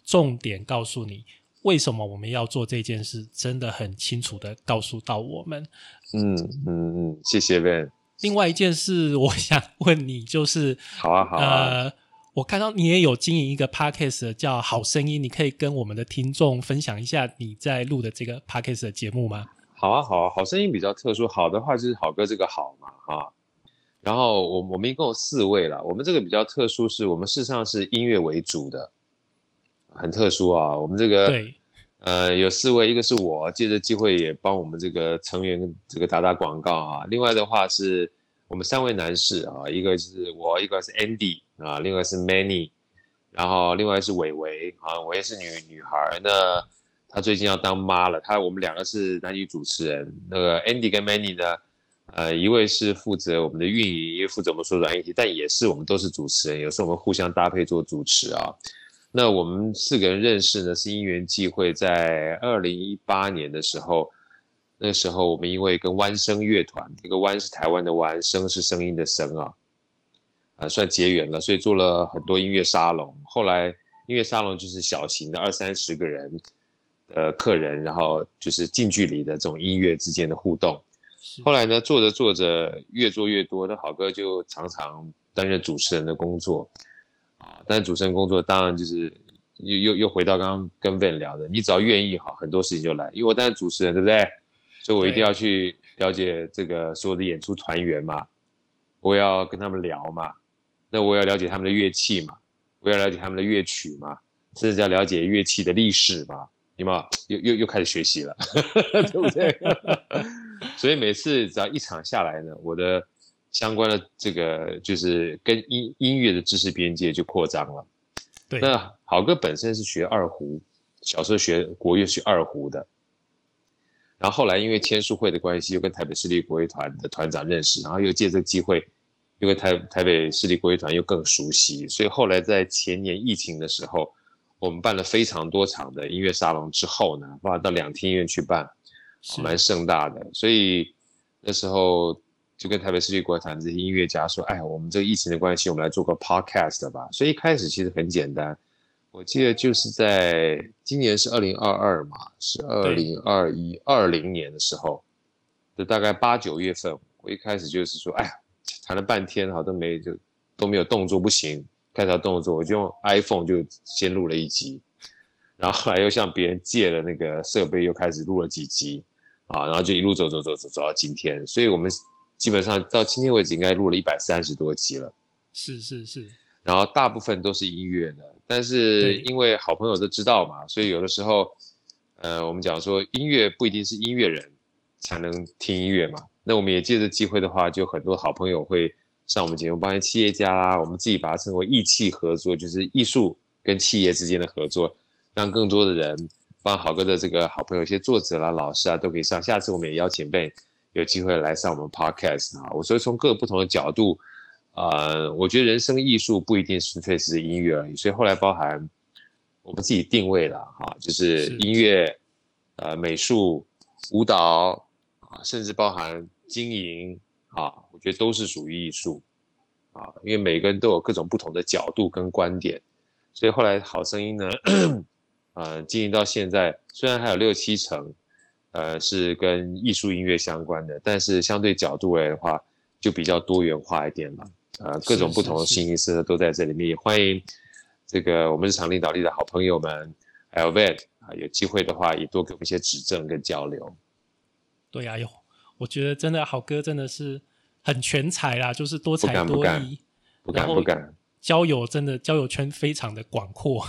Speaker 1: 重点告诉你为什么我们要做这件事，真的很清楚的告诉到我们。
Speaker 2: 嗯嗯嗯，谢谢 Ben。
Speaker 1: 另外一件事，我想问你，就是
Speaker 2: 好啊好啊，
Speaker 1: 呃，我看到你也有经营一个 podcast 叫好声音，你可以跟我们的听众分享一下你在录的这个 podcast 的节目吗？
Speaker 2: 好啊，好啊，好声音比较特殊。好的话就是好哥这个好嘛，哈。然后我我们一共有四位了。我们这个比较特殊，是我们事实上是音乐为主的，很特殊啊。我们这个呃有四位，一个是我，借着机会也帮我们这个成员这个打打广告啊。另外的话是我们三位男士啊，一个是我，一个是 Andy 啊，另外是 Many，然后另外是伟伟啊，我也是女女孩那。她最近要当妈了，她我们两个是男女主持人，那个 Andy 跟 Manny 呢，呃，一位是负责我们的运营，一位负责我们说软议题，但也是我们都是主持人，有时候我们互相搭配做主持啊。那我们四个人认识呢，是因缘际会，在二零一八年的时候，那时候我们因为跟弯声乐团，这个弯是台湾的弯，声是声音的声啊，啊，算结缘了，所以做了很多音乐沙龙。后来音乐沙龙就是小型的二三十个人。的，客人，然后就是近距离的这种音乐之间的互动。后来呢，做着做着越做越多，那好哥就常常担任主持人的工作啊。但是主持人工作当然就是又又又回到刚刚跟 Ben 聊的，你只要愿意好，很多事情就来。因为我当然主持人，对不对？所以我一定要去了解这个所有的演出团员嘛，我要跟他们聊嘛，那我要了解他们的乐器嘛，我要了解他们的乐曲嘛，甚至要了解乐器的历史嘛。你们又又又开始学习了，对不对？所以每次只要一场下来呢，我的相关的这个就是跟音音乐的知识边界就扩张了。
Speaker 1: 对，
Speaker 2: 那好哥本身是学二胡，小时候学国乐学二胡的，然后后来因为签书会的关系，又跟台北市立国乐团的团长认识，然后又借这个机会，因为台台北市立国乐团又更熟悉，所以后来在前年疫情的时候。我们办了非常多场的音乐沙龙之后呢，包括到两厅院去办，蛮盛大的。所以那时候就跟台北市立国团这些音乐家说：“哎，我们这个疫情的关系，我们来做个 podcast 吧。”所以一开始其实很简单，我记得就是在今年是二零二二嘛，是二零二一二零年的时候，就大概八九月份，我一开始就是说：“哎呀，谈了半天哈都没就都没有动作，不行。”开条动作，我就用 iPhone 就先录了一集，然后后来又向别人借了那个设备，又开始录了几集，啊，然后就一路走走走走走到今天，所以我们基本上到今天为止应该录了一百三十多集了。
Speaker 1: 是是是，
Speaker 2: 然后大部分都是音乐的，但是因为好朋友都知道嘛，所以有的时候，呃，我们讲说音乐不一定是音乐人才能听音乐嘛，那我们也借着机会的话，就很多好朋友会。上我们节目，包括企业家啦，我们自己把它称为艺企合作，就是艺术跟企业之间的合作，让更多的人，帮好哥的这个好朋友，一些作者啦、老师啊，都可以上。下次我们也邀请被有机会来上我们 podcast 啊。我所以从各个不同的角度，呃，我觉得人生艺术不一定纯粹是音乐而已，所以后来包含我们自己定位了哈，就是音乐、呃美术、舞蹈啊，甚至包含经营啊，我觉得都是属于艺术啊，因为每个人都有各种不同的角度跟观点，所以后来好声音呢，呃，经营到现在，虽然还有六七成，呃，是跟艺术音乐相关的，但是相对角度来的话，就比较多元化一点了。呃，各种不同的形形色色都在这里面，也欢迎这个我们日常领导力的好朋友们，还有 Vet 啊，有机会的话也多给我们一些指正跟交流。
Speaker 1: 对呀，有，我觉得真的好哥真的是很全才啦，就是多才多艺，
Speaker 2: 不敢不敢，
Speaker 1: 交友真的交友圈非常的广阔，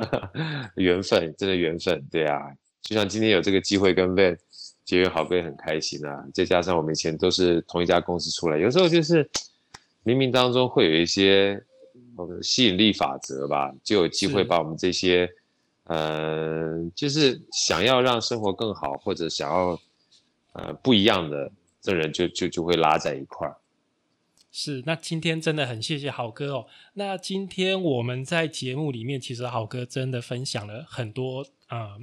Speaker 2: 缘分真的缘分，对啊，就像今天有这个机会跟 Vet 结缘，好哥也很开心啊，再加上我们以前都是同一家公司出来，有时候就是。冥冥当中会有一些吸引力法则吧，就有机会把我们这些，呃，就是想要让生活更好或者想要呃不一样的这人，就就就会拉在一块儿。
Speaker 1: 是，那今天真的很谢谢好哥哦。那今天我们在节目里面，其实好哥真的分享了很多啊。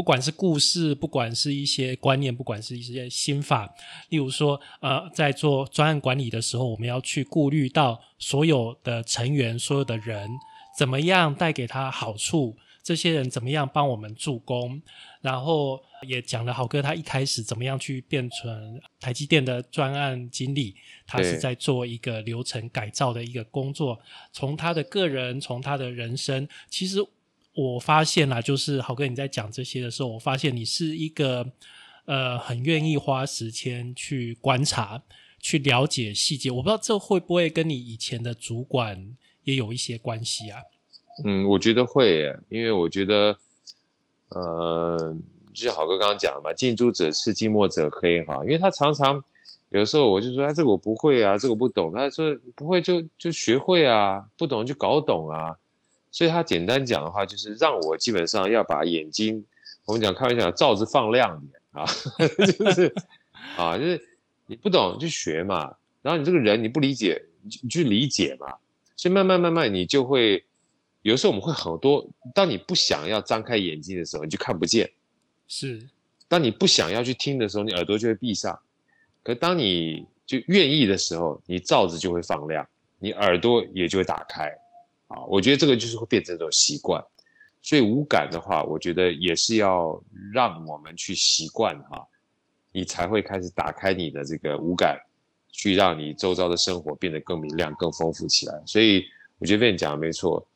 Speaker 1: 不管是故事，不管是一些观念，不管是一些心法，例如说，呃，在做专案管理的时候，我们要去顾虑到所有的成员、所有的人怎么样带给他好处，这些人怎么样帮我们助攻，然后也讲了好哥他一开始怎么样去变成台积电的专案经理，他是在做一个流程改造的一个工作，从他的个人，从他的人生，其实。我发现啦，就是好哥你在讲这些的时候，我发现你是一个呃很愿意花时间去观察、去了解细节。我不知道这会不会跟你以前的主管也有一些关系啊？
Speaker 2: 嗯，我觉得会，因为我觉得，呃，就像好哥刚刚讲的嘛，近朱者赤，近墨者黑哈。因为他常常有的时候我就说，哎，这个我不会啊，这个不懂。他说不会就就学会啊，不懂就搞懂啊。所以他简单讲的话，就是让我基本上要把眼睛，我们讲开玩笑，罩子放亮点啊，就是啊，就是你不懂就学嘛，然后你这个人你不理解，你去理解嘛，所以慢慢慢慢你就会，有时候我们会很多，当你不想要张开眼睛的时候，你就看不见；
Speaker 1: 是，
Speaker 2: 当你不想要去听的时候，你耳朵就会闭上；可当你就愿意的时候，你罩子就会放亮，你耳朵也就会打开。啊，我觉得这个就是会变成一种习惯，所以无感的话，我觉得也是要让我们去习惯哈，你才会开始打开你的这个无感，去让你周遭的生活变得更明亮、更丰富起来。所以我觉得被你讲的没错，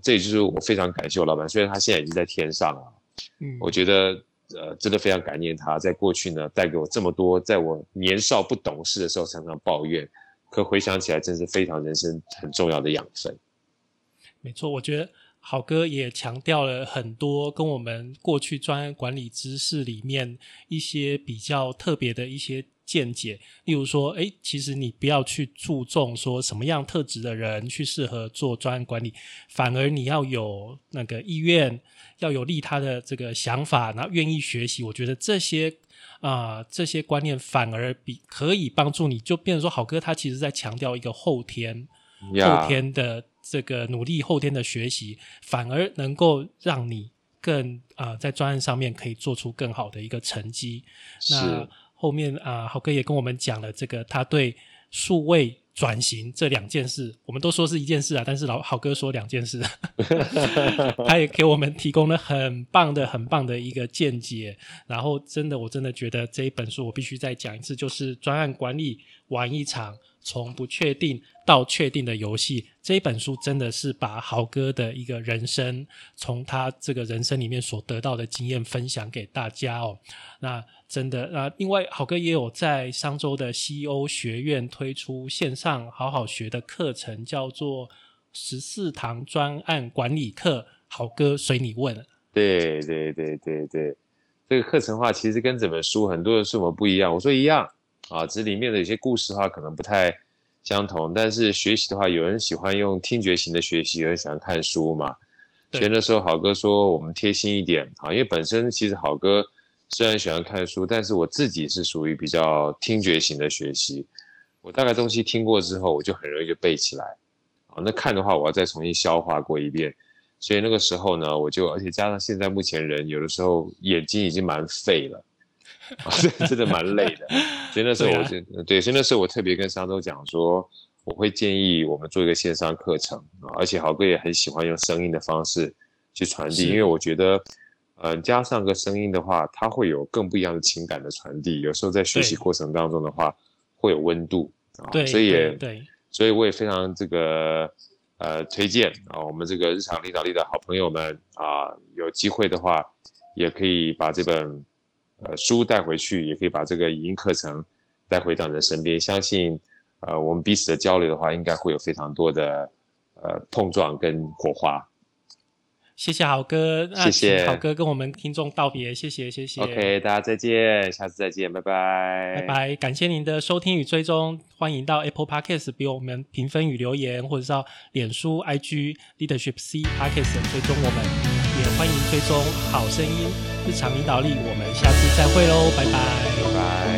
Speaker 2: 这也就是我非常感谢我老板，虽然他现在已经在天上了，嗯，我觉得呃真的非常感念他，在过去呢带给我这么多，在我年少不懂事的时候常常抱怨，可回想起来真是非常人生很重要的养分。
Speaker 1: 没错，我觉得好哥也强调了很多跟我们过去专案管理知识里面一些比较特别的一些见解。例如说，哎，其实你不要去注重说什么样特质的人去适合做专案管理，反而你要有那个意愿，要有利他的这个想法，然后愿意学习。我觉得这些啊，这些观念反而比可以帮助你，就变成说，好哥他其实在强调一个后天，后天的。这个努力后天的学习，反而能够让你更啊，在专案上面可以做出更好的一个成绩。那后面啊，豪哥也跟我们讲了这个他对数位转型这两件事，我们都说是一件事啊，但是老豪哥说两件事，他也给我们提供了很棒的、很棒的一个见解。然后真的，我真的觉得这一本书我必须再讲一次，就是专案管理玩一场。从不确定到确定的游戏，这一本书真的是把豪哥的一个人生，从他这个人生里面所得到的经验分享给大家哦。那真的，啊另外好哥也有在商周的 CEO 学院推出线上好好学的课程，叫做十四堂专案管理课。好哥随你问。
Speaker 2: 对对对对对，这个课程的话其实跟这本书很多的什么不一样？我说一样。啊，只是里面的有些故事的话，可能不太相同。但是学习的话，有人喜欢用听觉型的学习，有人喜欢看书嘛。学的时候，好哥说我们贴心一点啊，因为本身其实好哥虽然喜欢看书，但是我自己是属于比较听觉型的学习。我大概东西听过之后，我就很容易就背起来。啊，那看的话，我要再重新消化过一遍。所以那个时候呢，我就而且加上现在目前人有的时候眼睛已经蛮废了，真的蛮累的。所以那时候我就对，所以那时候我特别跟商周讲说，我会建议我们做一个线上课程啊，而且豪哥也很喜欢用声音的方式去传递，因为我觉得，呃，加上个声音的话，它会有更不一样的情感的传递。有时候在学习过程当中的话，会有温度啊，所以也
Speaker 1: 对，
Speaker 2: 所以我也非常这个。呃，推荐啊，我们这个日常领导力的好朋友们啊，有机会的话，也可以把这本呃书带回去，也可以把这个语音课程带回到你的身边。相信呃，我们彼此的交流的话，应该会有非常多的呃碰撞跟火花。
Speaker 1: 谢谢好哥，
Speaker 2: 谢谢
Speaker 1: 好哥跟我们听众道别，谢谢谢谢。
Speaker 2: OK，大家再见，下次再见，拜拜，
Speaker 1: 拜拜，感谢您的收听与追踪，欢迎到 Apple Podcast 给我们评分与留言，或者到脸书 IG Leadership C Podcast 追踪我们，也欢迎追踪好声音日常领导力，我们下次再会喽，拜拜，
Speaker 2: 拜拜。